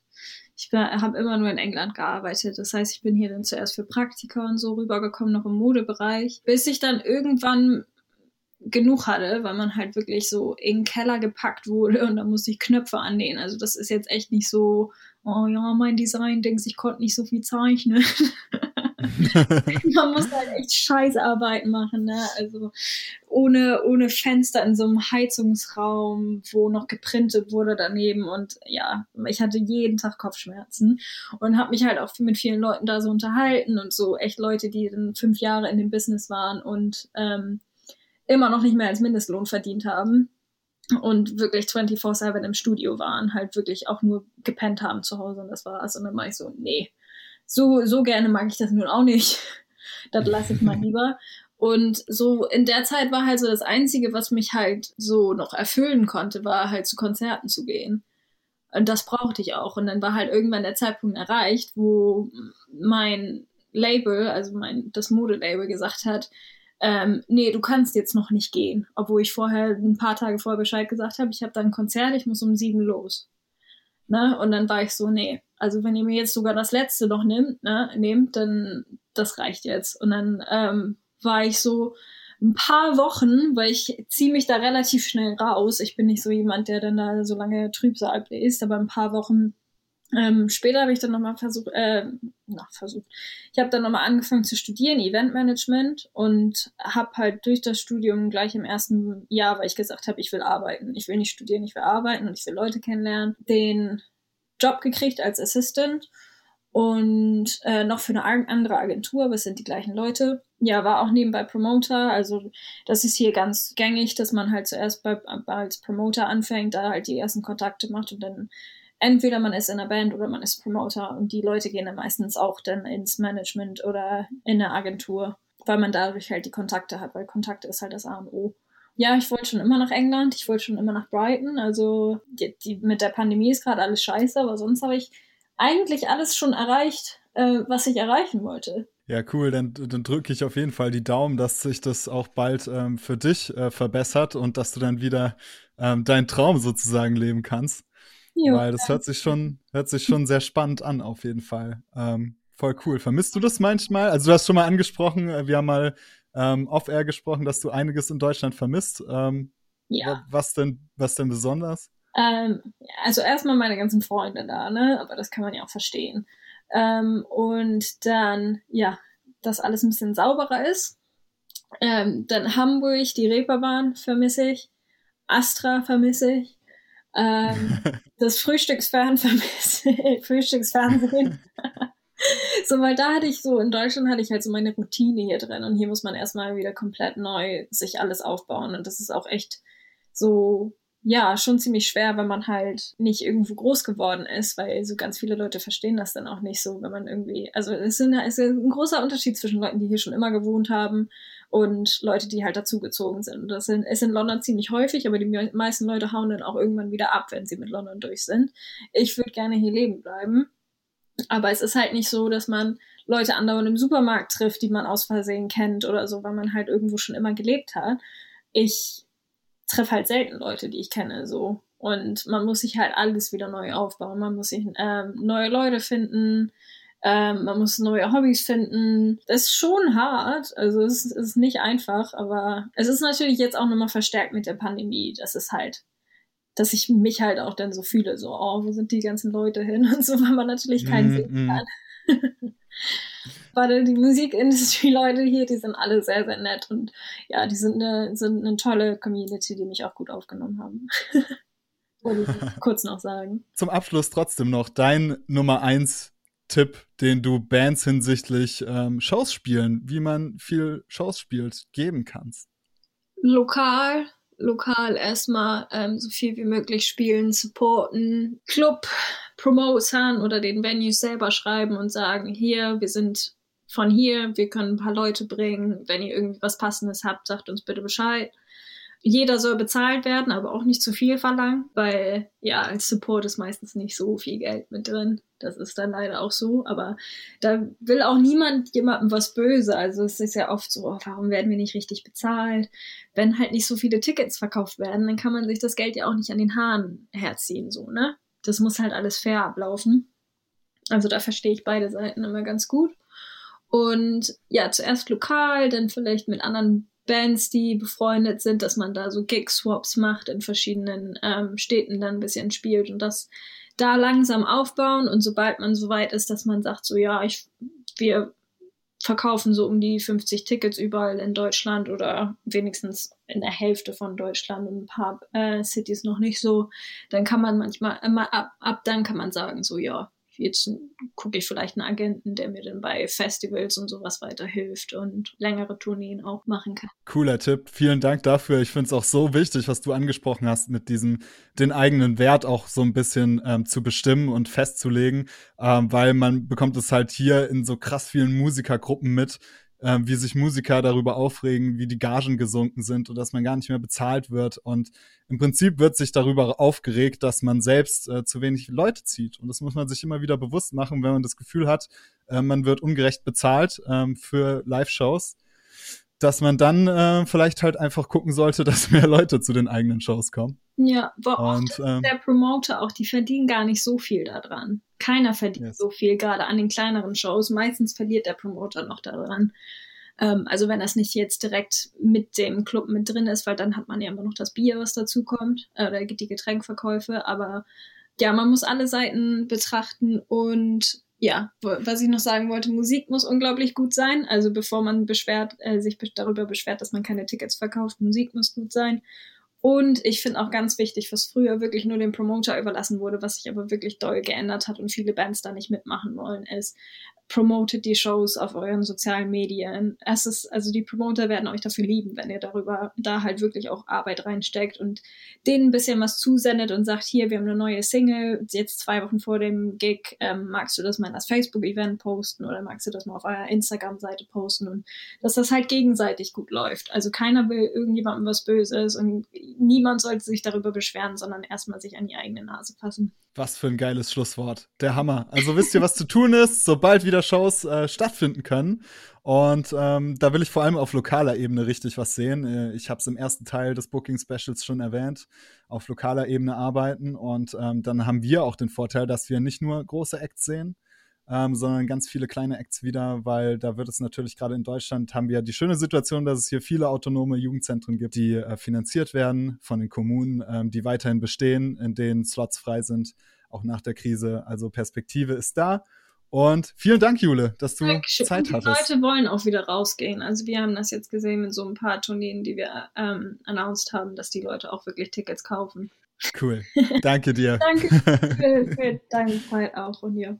Ich habe immer nur in England gearbeitet. Das heißt, ich bin hier dann zuerst für Praktika und so rübergekommen, noch im Modebereich, bis ich dann irgendwann genug hatte, weil man halt wirklich so in den Keller gepackt wurde und da musste ich Knöpfe annähen. Also das ist jetzt echt nicht so, oh ja, mein Design, denkst ich konnte nicht so viel zeichnen. *laughs* *laughs* man muss halt echt Scheißarbeit machen, ne? Also ohne, ohne Fenster in so einem Heizungsraum, wo noch geprintet wurde daneben und ja, ich hatte jeden Tag Kopfschmerzen und habe mich halt auch mit vielen Leuten da so unterhalten und so echt Leute, die dann fünf Jahre in dem Business waren und ähm, immer noch nicht mehr als Mindestlohn verdient haben und wirklich 24-7 im Studio waren, halt wirklich auch nur gepennt haben zu Hause und das war's. Und dann war ich so, nee, so, so gerne mag ich das nun auch nicht. *laughs* das lasse ich mal lieber. Und so in der Zeit war halt so das Einzige, was mich halt so noch erfüllen konnte, war halt zu Konzerten zu gehen. Und das brauchte ich auch. Und dann war halt irgendwann der Zeitpunkt erreicht, wo mein Label, also mein, das Modelabel gesagt hat, ähm, nee, du kannst jetzt noch nicht gehen. Obwohl ich vorher ein paar Tage vorher Bescheid gesagt habe, ich habe dann ein Konzert, ich muss um sieben los. Ne? Und dann war ich so, nee, also wenn ihr mir jetzt sogar das letzte noch nimmt, ne, nehmt, dann das reicht jetzt. Und dann ähm, war ich so ein paar Wochen, weil ich ziehe mich da relativ schnell raus. Ich bin nicht so jemand, der dann da so lange Trübsal bläst, aber ein paar Wochen ähm, später habe ich dann nochmal versucht, äh, na, versucht. Ich habe dann nochmal angefangen zu studieren, Eventmanagement und habe halt durch das Studium gleich im ersten Jahr, weil ich gesagt habe, ich will arbeiten. Ich will nicht studieren, ich will arbeiten und ich will Leute kennenlernen, den Job gekriegt als Assistant und äh, noch für eine andere Agentur, aber es sind die gleichen Leute. Ja, war auch nebenbei Promoter, also das ist hier ganz gängig, dass man halt zuerst bei, als Promoter anfängt, da halt die ersten Kontakte macht und dann entweder man ist in einer Band oder man ist Promoter und die Leute gehen dann meistens auch dann ins Management oder in eine Agentur, weil man dadurch halt die Kontakte hat, weil Kontakte ist halt das A und O. Ja, ich wollte schon immer nach England, ich wollte schon immer nach Brighton, also die, die mit der Pandemie ist gerade alles scheiße, aber sonst habe ich eigentlich alles schon erreicht, äh, was ich erreichen wollte. Ja, cool. Dann, dann drücke ich auf jeden Fall die Daumen, dass sich das auch bald ähm, für dich äh, verbessert und dass du dann wieder ähm, deinen Traum sozusagen leben kannst. Jo, Weil das hört sich schon, hört sich schon sehr spannend an, auf jeden Fall. Ähm, voll cool. Vermisst du das manchmal? Also du hast schon mal angesprochen, äh, wir haben mal ähm, off-air gesprochen, dass du einiges in Deutschland vermisst. Ähm, ja. Was denn, was denn besonders? Ähm, also erstmal meine ganzen Freunde da, ne? Aber das kann man ja auch verstehen. Ähm, und dann, ja, dass alles ein bisschen sauberer ist. Ähm, dann Hamburg, die Reeperbahn vermisse ich. Astra vermisse ich. Ähm, *laughs* das Frühstücksfernsehen *laughs* Frühstücksfernsehen. so, weil da hatte ich so, in Deutschland hatte ich halt so meine Routine hier drin und hier muss man erstmal wieder komplett neu sich alles aufbauen und das ist auch echt so, ja, schon ziemlich schwer, wenn man halt nicht irgendwo groß geworden ist, weil so ganz viele Leute verstehen das dann auch nicht so, wenn man irgendwie, also es ist, es ist ein großer Unterschied zwischen Leuten, die hier schon immer gewohnt haben und Leute, die halt dazugezogen sind. Das sind, ist in London ziemlich häufig, aber die meisten Leute hauen dann auch irgendwann wieder ab, wenn sie mit London durch sind. Ich würde gerne hier leben bleiben. Aber es ist halt nicht so, dass man Leute andauernd im Supermarkt trifft, die man aus Versehen kennt oder so, weil man halt irgendwo schon immer gelebt hat. Ich treffe halt selten Leute, die ich kenne, so. Und man muss sich halt alles wieder neu aufbauen. Man muss sich ähm, neue Leute finden, ähm, man muss neue Hobbys finden. Das ist schon hart. Also es ist, nicht einfach, aber es ist natürlich jetzt auch nochmal verstärkt mit der Pandemie. Das ist halt, dass ich mich halt auch dann so fühle, so, oh, wo sind die ganzen Leute hin *laughs* und so, weil man natürlich keinen mm, sehen mm. kann. *laughs* Weil die Musikindustrie-Leute hier, die sind alle sehr, sehr nett und ja, die sind eine, sind eine tolle Community, die mich auch gut aufgenommen haben. *laughs* Wollte ich kurz noch sagen. Zum Abschluss trotzdem noch dein Nummer eins Tipp, den du Bands hinsichtlich ähm, Shows spielen, wie man viel Shows spielt, geben kannst? Lokal, lokal erstmal ähm, so viel wie möglich spielen, supporten, Club, Promotern oder den Venues selber schreiben und sagen, hier, wir sind von hier, wir können ein paar Leute bringen, wenn ihr irgendwie was Passendes habt, sagt uns bitte Bescheid. Jeder soll bezahlt werden, aber auch nicht zu viel verlangen, weil ja, als Support ist meistens nicht so viel Geld mit drin. Das ist dann leider auch so, aber da will auch niemand jemandem was böse. Also es ist ja oft so, oh, warum werden wir nicht richtig bezahlt? Wenn halt nicht so viele Tickets verkauft werden, dann kann man sich das Geld ja auch nicht an den Haaren herziehen, so, ne? Das muss halt alles fair ablaufen. Also da verstehe ich beide Seiten immer ganz gut. Und ja, zuerst lokal, dann vielleicht mit anderen Bands, die befreundet sind, dass man da so Gig-Swaps macht in verschiedenen ähm, Städten dann ein bisschen spielt und das da langsam aufbauen. Und sobald man so weit ist, dass man sagt, so ja, ich, wir verkaufen so um die 50 Tickets überall in Deutschland oder wenigstens in der Hälfte von Deutschland und ein paar äh, Cities noch nicht so, dann kann man manchmal, immer ab, ab dann kann man sagen, so ja, jetzt gucke ich vielleicht einen Agenten, der mir dann bei Festivals und sowas weiterhilft und längere Tourneen auch machen kann. Cooler Tipp. Vielen Dank dafür. Ich finde es auch so wichtig, was du angesprochen hast, mit diesem, den eigenen Wert auch so ein bisschen ähm, zu bestimmen und festzulegen, ähm, weil man bekommt es halt hier in so krass vielen Musikergruppen mit, äh, wie sich Musiker darüber aufregen, wie die Gagen gesunken sind und dass man gar nicht mehr bezahlt wird. Und im Prinzip wird sich darüber aufgeregt, dass man selbst äh, zu wenig Leute zieht. Und das muss man sich immer wieder bewusst machen, wenn man das Gefühl hat, äh, man wird ungerecht bezahlt ähm, für Live-Shows dass man dann äh, vielleicht halt einfach gucken sollte, *laughs* dass mehr Leute zu den eigenen Shows kommen. Ja, aber und, ähm, der Promoter auch, die verdienen gar nicht so viel daran. Keiner verdient yes. so viel, gerade an den kleineren Shows. Meistens verliert der Promoter noch daran. Ähm, also wenn das nicht jetzt direkt mit dem Club mit drin ist, weil dann hat man ja immer noch das Bier, was dazu kommt, äh, oder die Getränkverkäufe. Aber ja, man muss alle Seiten betrachten und ja, was ich noch sagen wollte, Musik muss unglaublich gut sein. Also bevor man beschwert, äh, sich darüber beschwert, dass man keine Tickets verkauft, Musik muss gut sein. Und ich finde auch ganz wichtig, was früher wirklich nur dem Promoter überlassen wurde, was sich aber wirklich doll geändert hat und viele Bands da nicht mitmachen wollen, ist, promotet die Shows auf euren sozialen Medien. Es ist, also die Promoter werden euch dafür lieben, wenn ihr darüber da halt wirklich auch Arbeit reinsteckt und denen ein bisschen was zusendet und sagt, hier, wir haben eine neue Single, jetzt zwei Wochen vor dem Gig, ähm, magst du das mal in das Facebook-Event posten oder magst du das mal auf eurer Instagram-Seite posten und dass das halt gegenseitig gut läuft. Also keiner will irgendjemandem was Böses und niemand sollte sich darüber beschweren, sondern erstmal sich an die eigene Nase fassen. Was für ein geiles Schlusswort. Der Hammer. Also wisst ihr, was zu tun ist, sobald wieder Shows äh, stattfinden können. Und ähm, da will ich vor allem auf lokaler Ebene richtig was sehen. Äh, ich habe es im ersten Teil des Booking Specials schon erwähnt, auf lokaler Ebene arbeiten. Und ähm, dann haben wir auch den Vorteil, dass wir nicht nur große Acts sehen, ähm, sondern ganz viele kleine Acts wieder, weil da wird es natürlich gerade in Deutschland haben wir die schöne Situation, dass es hier viele autonome Jugendzentren gibt, die äh, finanziert werden von den Kommunen, ähm, die weiterhin bestehen, in denen Slots frei sind, auch nach der Krise. Also Perspektive ist da. Und vielen Dank, Jule, dass du Dankeschön. Zeit hattest. Die Leute wollen auch wieder rausgehen. Also wir haben das jetzt gesehen mit so ein paar Tourneen, die wir ähm, announced haben, dass die Leute auch wirklich Tickets kaufen. Cool. Danke dir. Danke für, für deine Zeit auch und dir.